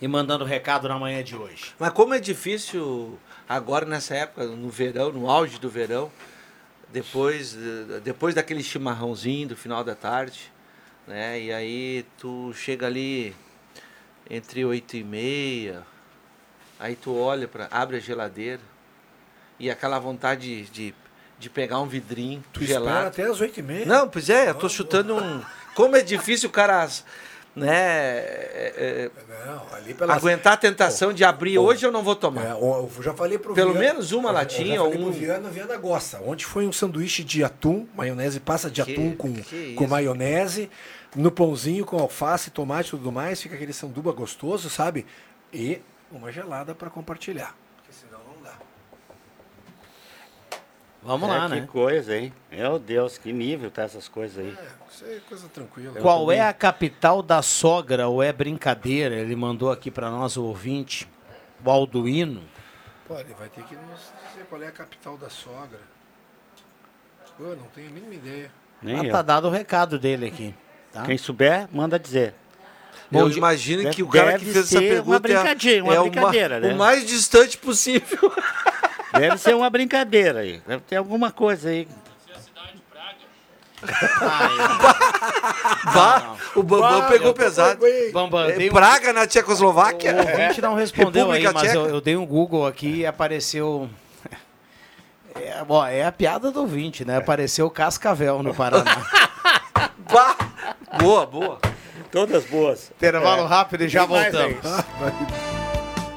e mandando recado na manhã de hoje. Mas como é difícil agora nessa época, no verão, no auge do verão, depois, eh, depois daquele chimarrãozinho do final da tarde, né? E aí tu chega ali entre oito e meia, aí tu olha para abre a geladeira e aquela vontade de, de pegar um vidrinho Tu gelado. até as 8h30. Não, pois é, eu tô chutando um. Como é difícil o cara. Né, é, é, Não, pelas- aguentar a tentação de abrir Pô. hoje eu não vou tomar. É, eu já falei pro Pelo Viana- menos uma latinha ou um. Viana, Viana gosta. Ontem foi um sanduíche de atum, maionese passa de Que- atum com, que com maionese, no pãozinho com alface, tomate e tudo mais, fica aquele sanduba gostoso, sabe? E uma gelada para compartilhar. Porque senão não dá. Vamos É, lá, que né? coisa, hein? Meu Deus, que nível tá essas coisas aí. Isso é coisa tranquila. Qual é a capital da sogra ou é brincadeira? Ele mandou aqui para nós o ouvinte, o Alduíno. Pô, ele vai ter que nos dizer qual é a capital da sogra. Pô, não tenho a mínima ideia. Nem Ah, eu. tá dado o recado dele aqui. Tá? Quem souber, manda dizer. Eu Bom, imagino deve- que o cara que fez essa pergunta uma brincadinha, uma é, é o ma- brincadeira, né? o mais distante possível. Deve ser uma brincadeira aí. Deve ter alguma coisa aí. Bah, o Bambam Bah, pegou eu tô- pesado. Bambam, É, dei um- Praga na Tchecoslováquia? O ouvinte não respondeu aí, República mas eu, Tcheca. eu dei um Google aqui e apareceu. É, bom, é a piada do ouvinte, né? Apareceu Cascavel no Paraná. Bah, boa, boa. Todas boas. Intervalo É. rápido e já Tem mais voltamos.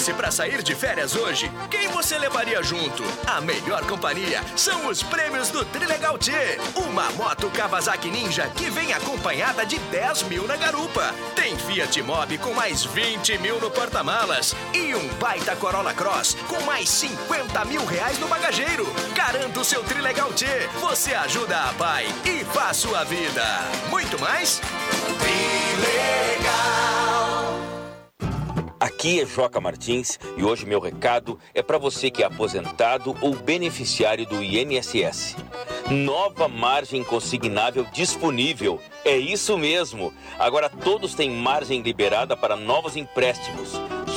Fosse pra sair de férias hoje, quem você levaria junto? A melhor companhia são os prêmios do Trilegal T. Uma moto Kawasaki Ninja que vem acompanhada de 10 mil na garupa. Tem Fiat Mobi com mais 20 mil no porta-malas. E um baita Corolla Cross com mais 50 mil reais no bagageiro. Garanta o seu Trilegal T. Você ajuda a pai e faz sua vida. Muito mais? Trilegal. Aqui é Joca Martins e hoje meu recado é para você que é aposentado ou beneficiário do INSS. Nova margem consignável disponível. É isso mesmo. Agora todos têm margem liberada para novos empréstimos.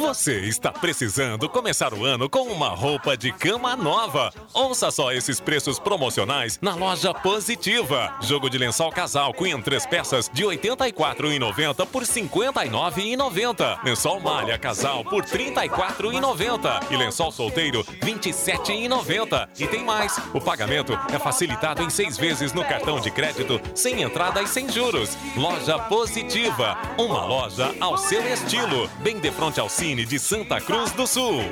Você está precisando começar o ano com uma roupa de cama nova. Ouça só esses preços promocionais na loja Positiva. Jogo de lençol casal Queen três peças de R$ 84,90 por R$ 59,90. Lençol malha casal por R$ 34,90 e lençol solteiro R$ 27,90. E tem mais, o pagamento é facilitado em seis vezes no cartão de crédito, sem entrada e sem juros. Loja Positiva, uma loja ao seu estilo, bem de frente ao Cine de Santa Cruz do Sul.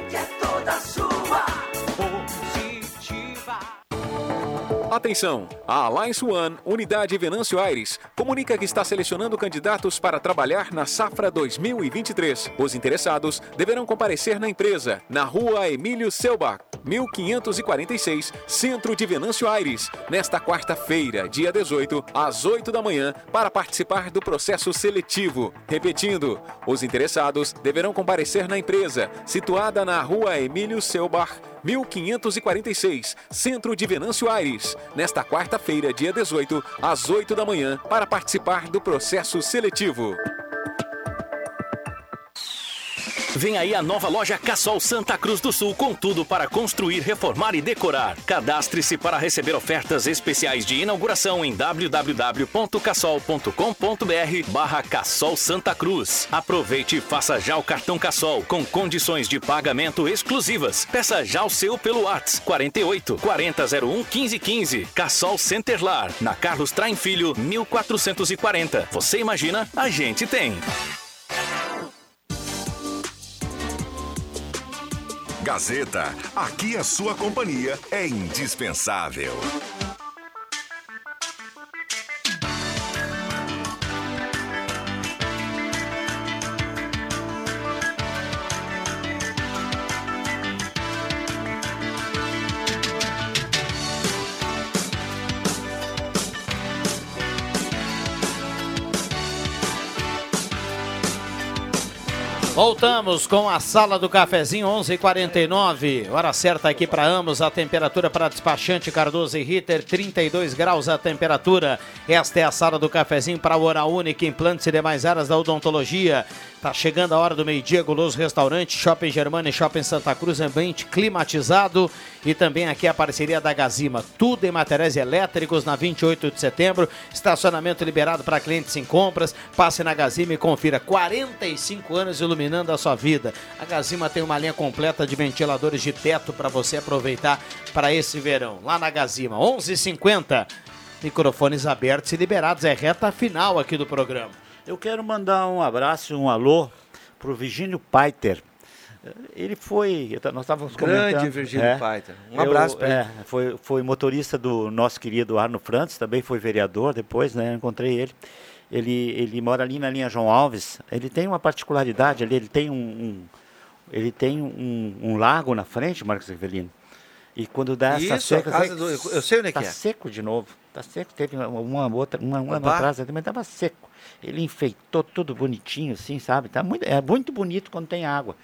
Atenção! A Alliance One, unidade Venâncio Aires, comunica que está selecionando candidatos para trabalhar na safra 2023. Os interessados deverão comparecer na empresa, na rua Emílio Selbach, 1546, Centro de Venâncio Aires, nesta quarta-feira, dia 18, às 8 da manhã, para participar do processo seletivo. Repetindo, os interessados deverão comparecer na empresa, situada na rua Emílio Selbach, 1546, Centro de Venâncio Aires, nesta quarta-feira, dia 18, às 8 da manhã, para participar do processo seletivo. Vem aí a nova loja Cassol Santa Cruz do Sul com tudo para construir, reformar e decorar. Cadastre-se para receber ofertas especiais de inauguração em www.cassol.com.br barra Cassol Santa Cruz. Aproveite e faça já o cartão Cassol com condições de pagamento exclusivas. Peça já o seu pelo WhatsApp 48 4001 1515. Cassol Centerlar, na Carlos Traem Filho, 1440. Você imagina, a gente tem. Gazeta, aqui a sua companhia é indispensável. Voltamos com a sala do cafezinho 11:49. Hora certa aqui para ambos. A temperatura para despachante Cardoso e Ritter 32 graus a temperatura. Esta é a sala do cafezinho para Oral Única, implantes e demais áreas da odontologia. Tá chegando a hora do meio-dia, Guloso Restaurante, Shopping Germana e Shopping Santa Cruz, ambiente climatizado. E também aqui a parceria da Gazima. Tudo em materiais elétricos na 28 de setembro. Estacionamento liberado para clientes em compras. Passe na Gazima e confira 45 anos iluminando a sua vida. A Gazima tem uma linha completa de ventiladores de teto para você aproveitar para esse verão. Lá na Gazima, 11:50. Microfones abertos e liberados. É reta final aqui do programa. Eu quero mandar um abraço e um alô pro Virgínio Paiter. Ele foi, nós estávamos Grande comentando. Virgínio Paiter. Um abraço pra é, ele. Foi, foi motorista do nosso querido Arno Frantz, também foi vereador depois, né? Encontrei ele. Ele, ele mora ali na linha João Alves. Ele tem uma particularidade ali, ele tem um, um- ele tem um, um lago na frente, Marcos Rivelino. E quando dá essa Isso, a seca, vai- do- eu- sei onde é que tá é. seco de novo. Tá seco, teve uma, outra, uma, um ano atrás, também estava seco. Ele enfeitou tudo bonitinho, assim, sabe? Tá muito, é muito bonito quando tem água.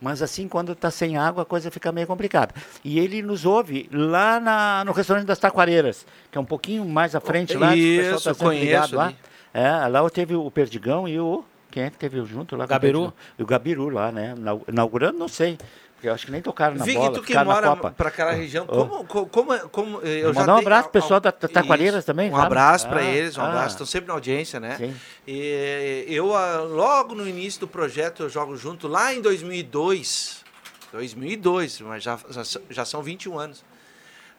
Mas assim, quando está sem água, a coisa fica meio complicada. E ele nos ouve lá na- no restaurante das Taquareiras, que é um pouquinho mais à frente lá. que o pessoal Isso, tá conheço ligado lá. É, lá teve o Perdigão e o... Quem é que teve junto lá? o Gabiru? O Gabiru lá, né? Inau- Inaugurando, não sei. Porque eu acho que nem tocaram na Vicky, bola, tu que mora para aquela região, como, como, como, como eu Mandar já um abraço pro pessoal da. Taquareiras também, Um sabe? abraço para Ah, eles, um ah. abraço, estão sempre na audiência, né? E eu, ah, logo no início do projeto, eu jogo junto, lá em 2002, 2002, mas já, já, já são 21 anos,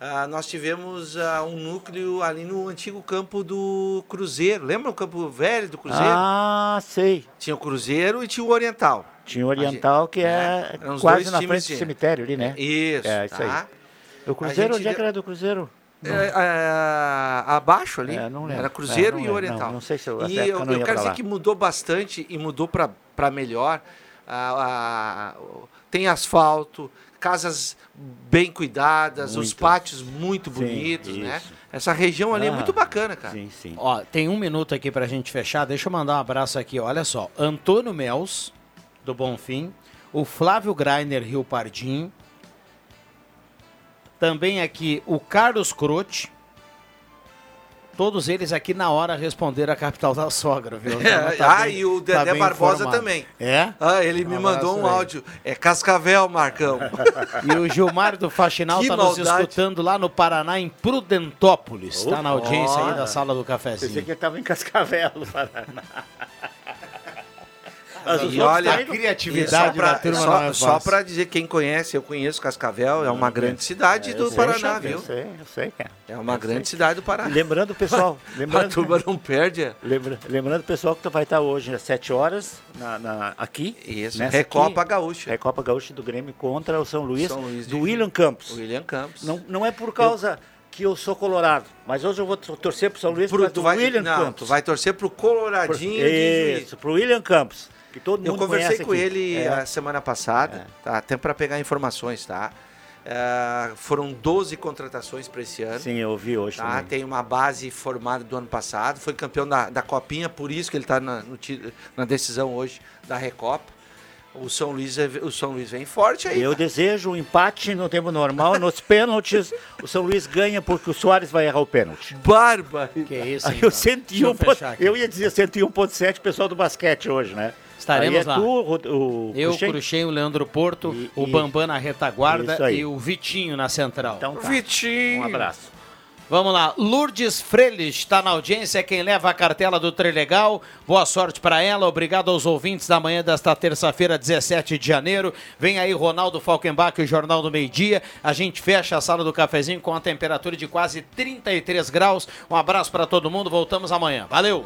ah, nós tivemos ah, um núcleo ali no antigo campo do Cruzeiro. Lembra o campo velho do Cruzeiro? Ah, sei. Tinha o Cruzeiro e tinha o Oriental. Tinha o Oriental, que é, os quase na frente de- do cemitério ali, né? Isso, É, isso tá? aí. O Cruzeiro, onde é que era do Cruzeiro? É, é, abaixo ali. É, não lembro. Era Cruzeiro É, e. Oriental. Não, não sei se eu- E eu, eu quero dizer lá. que mudou bastante e mudou para melhor. Ah, ah, tem asfalto, casas bem cuidadas, os Muito. pátios muito Sim, bonitos, né? isso. Essa região ali é Ah, muito bacana, cara. Sim, sim. Ó, tem um minuto aqui pra gente fechar. Deixa eu mandar um abraço aqui. Olha só. Antônio Mels, do Bonfim. O Flávio Greiner, Rio Pardim. Também aqui o Carlos Croce. Todos eles aqui na hora responderam a capital da sogra, viu? Então, É, tá ah, bem- e o tá Dedé bem Barbosa informado. também. É? Ah, ele me Um mandou abraço um aí. áudio. É Cascavel, Marcão. E o Gilmar do Faxinal está nos escutando lá no Paraná, em Prudentópolis. Está na audiência aí da sala do Pensei cafezinho. que ele estava em Cascavel, no Paraná. E olha, tá indo- e só pra- só, só pra dizer, quem conhece, eu conheço Cascavel, é uma grande cidade É, do eu sei, Paraná, viu? Eu sei, eu sei, cara. É uma Eu grande sei. cidade do Paraná. Lembrando, pessoal, lembrando, A turma não perde. é. Lembra, lembrando, pessoal, que tu vai estar hoje às 7 horas na, na- aqui. Isso, nessa Recopa aqui, Gaúcha. Recopa Gaúcha do Grêmio contra o São Luís, São Luís do William Campos. William Campos. Não, não é por causa que eu sou colorado, mas hoje eu vou tor- torcer pro São Luís Pro- tu do vai- William não, Campos. tu vai torcer pro Coloradinho de Juiz. Isso, pro William Campos, que todo mundo Eu conversei com aqui. ele É. a semana passada, tá? até para pegar informações, tá? É, foram 12 contratações para esse ano. Sim, eu ouvi hoje Tá? também. Tem uma base formada do ano passado, foi campeão da, da Copinha, por isso que ele está na, no na decisão hoje da Recopa. O São Luís, é- o São Luís vem forte aí. Eu desejo um empate no tempo normal. Nos pênaltis, o São Luís ganha porque o Soares vai errar o pênalti. Barba! Que isso, Aí então. eu, 101 Deixa eu eu ia dizer 101.7, pessoal do basquete hoje, né? Estaremos Aí é lá. tu, o, o Eu, Cruxem? Cruxem, o Leandro Porto, E- o Bambam na retaguarda e o Vitinho na central. Então tá. Vitinho. Um abraço. Vamos lá, Lourdes Freles está na audiência, é quem leva a cartela do Trilegal. Boa sorte para ela, obrigado aos ouvintes da manhã desta terça-feira, 17 de janeiro. Vem aí Ronaldo Falkenbach, o Jornal do Meio Dia. A gente fecha a sala do cafezinho com a temperatura de quase 33 graus. Um abraço para todo mundo, voltamos amanhã. Valeu!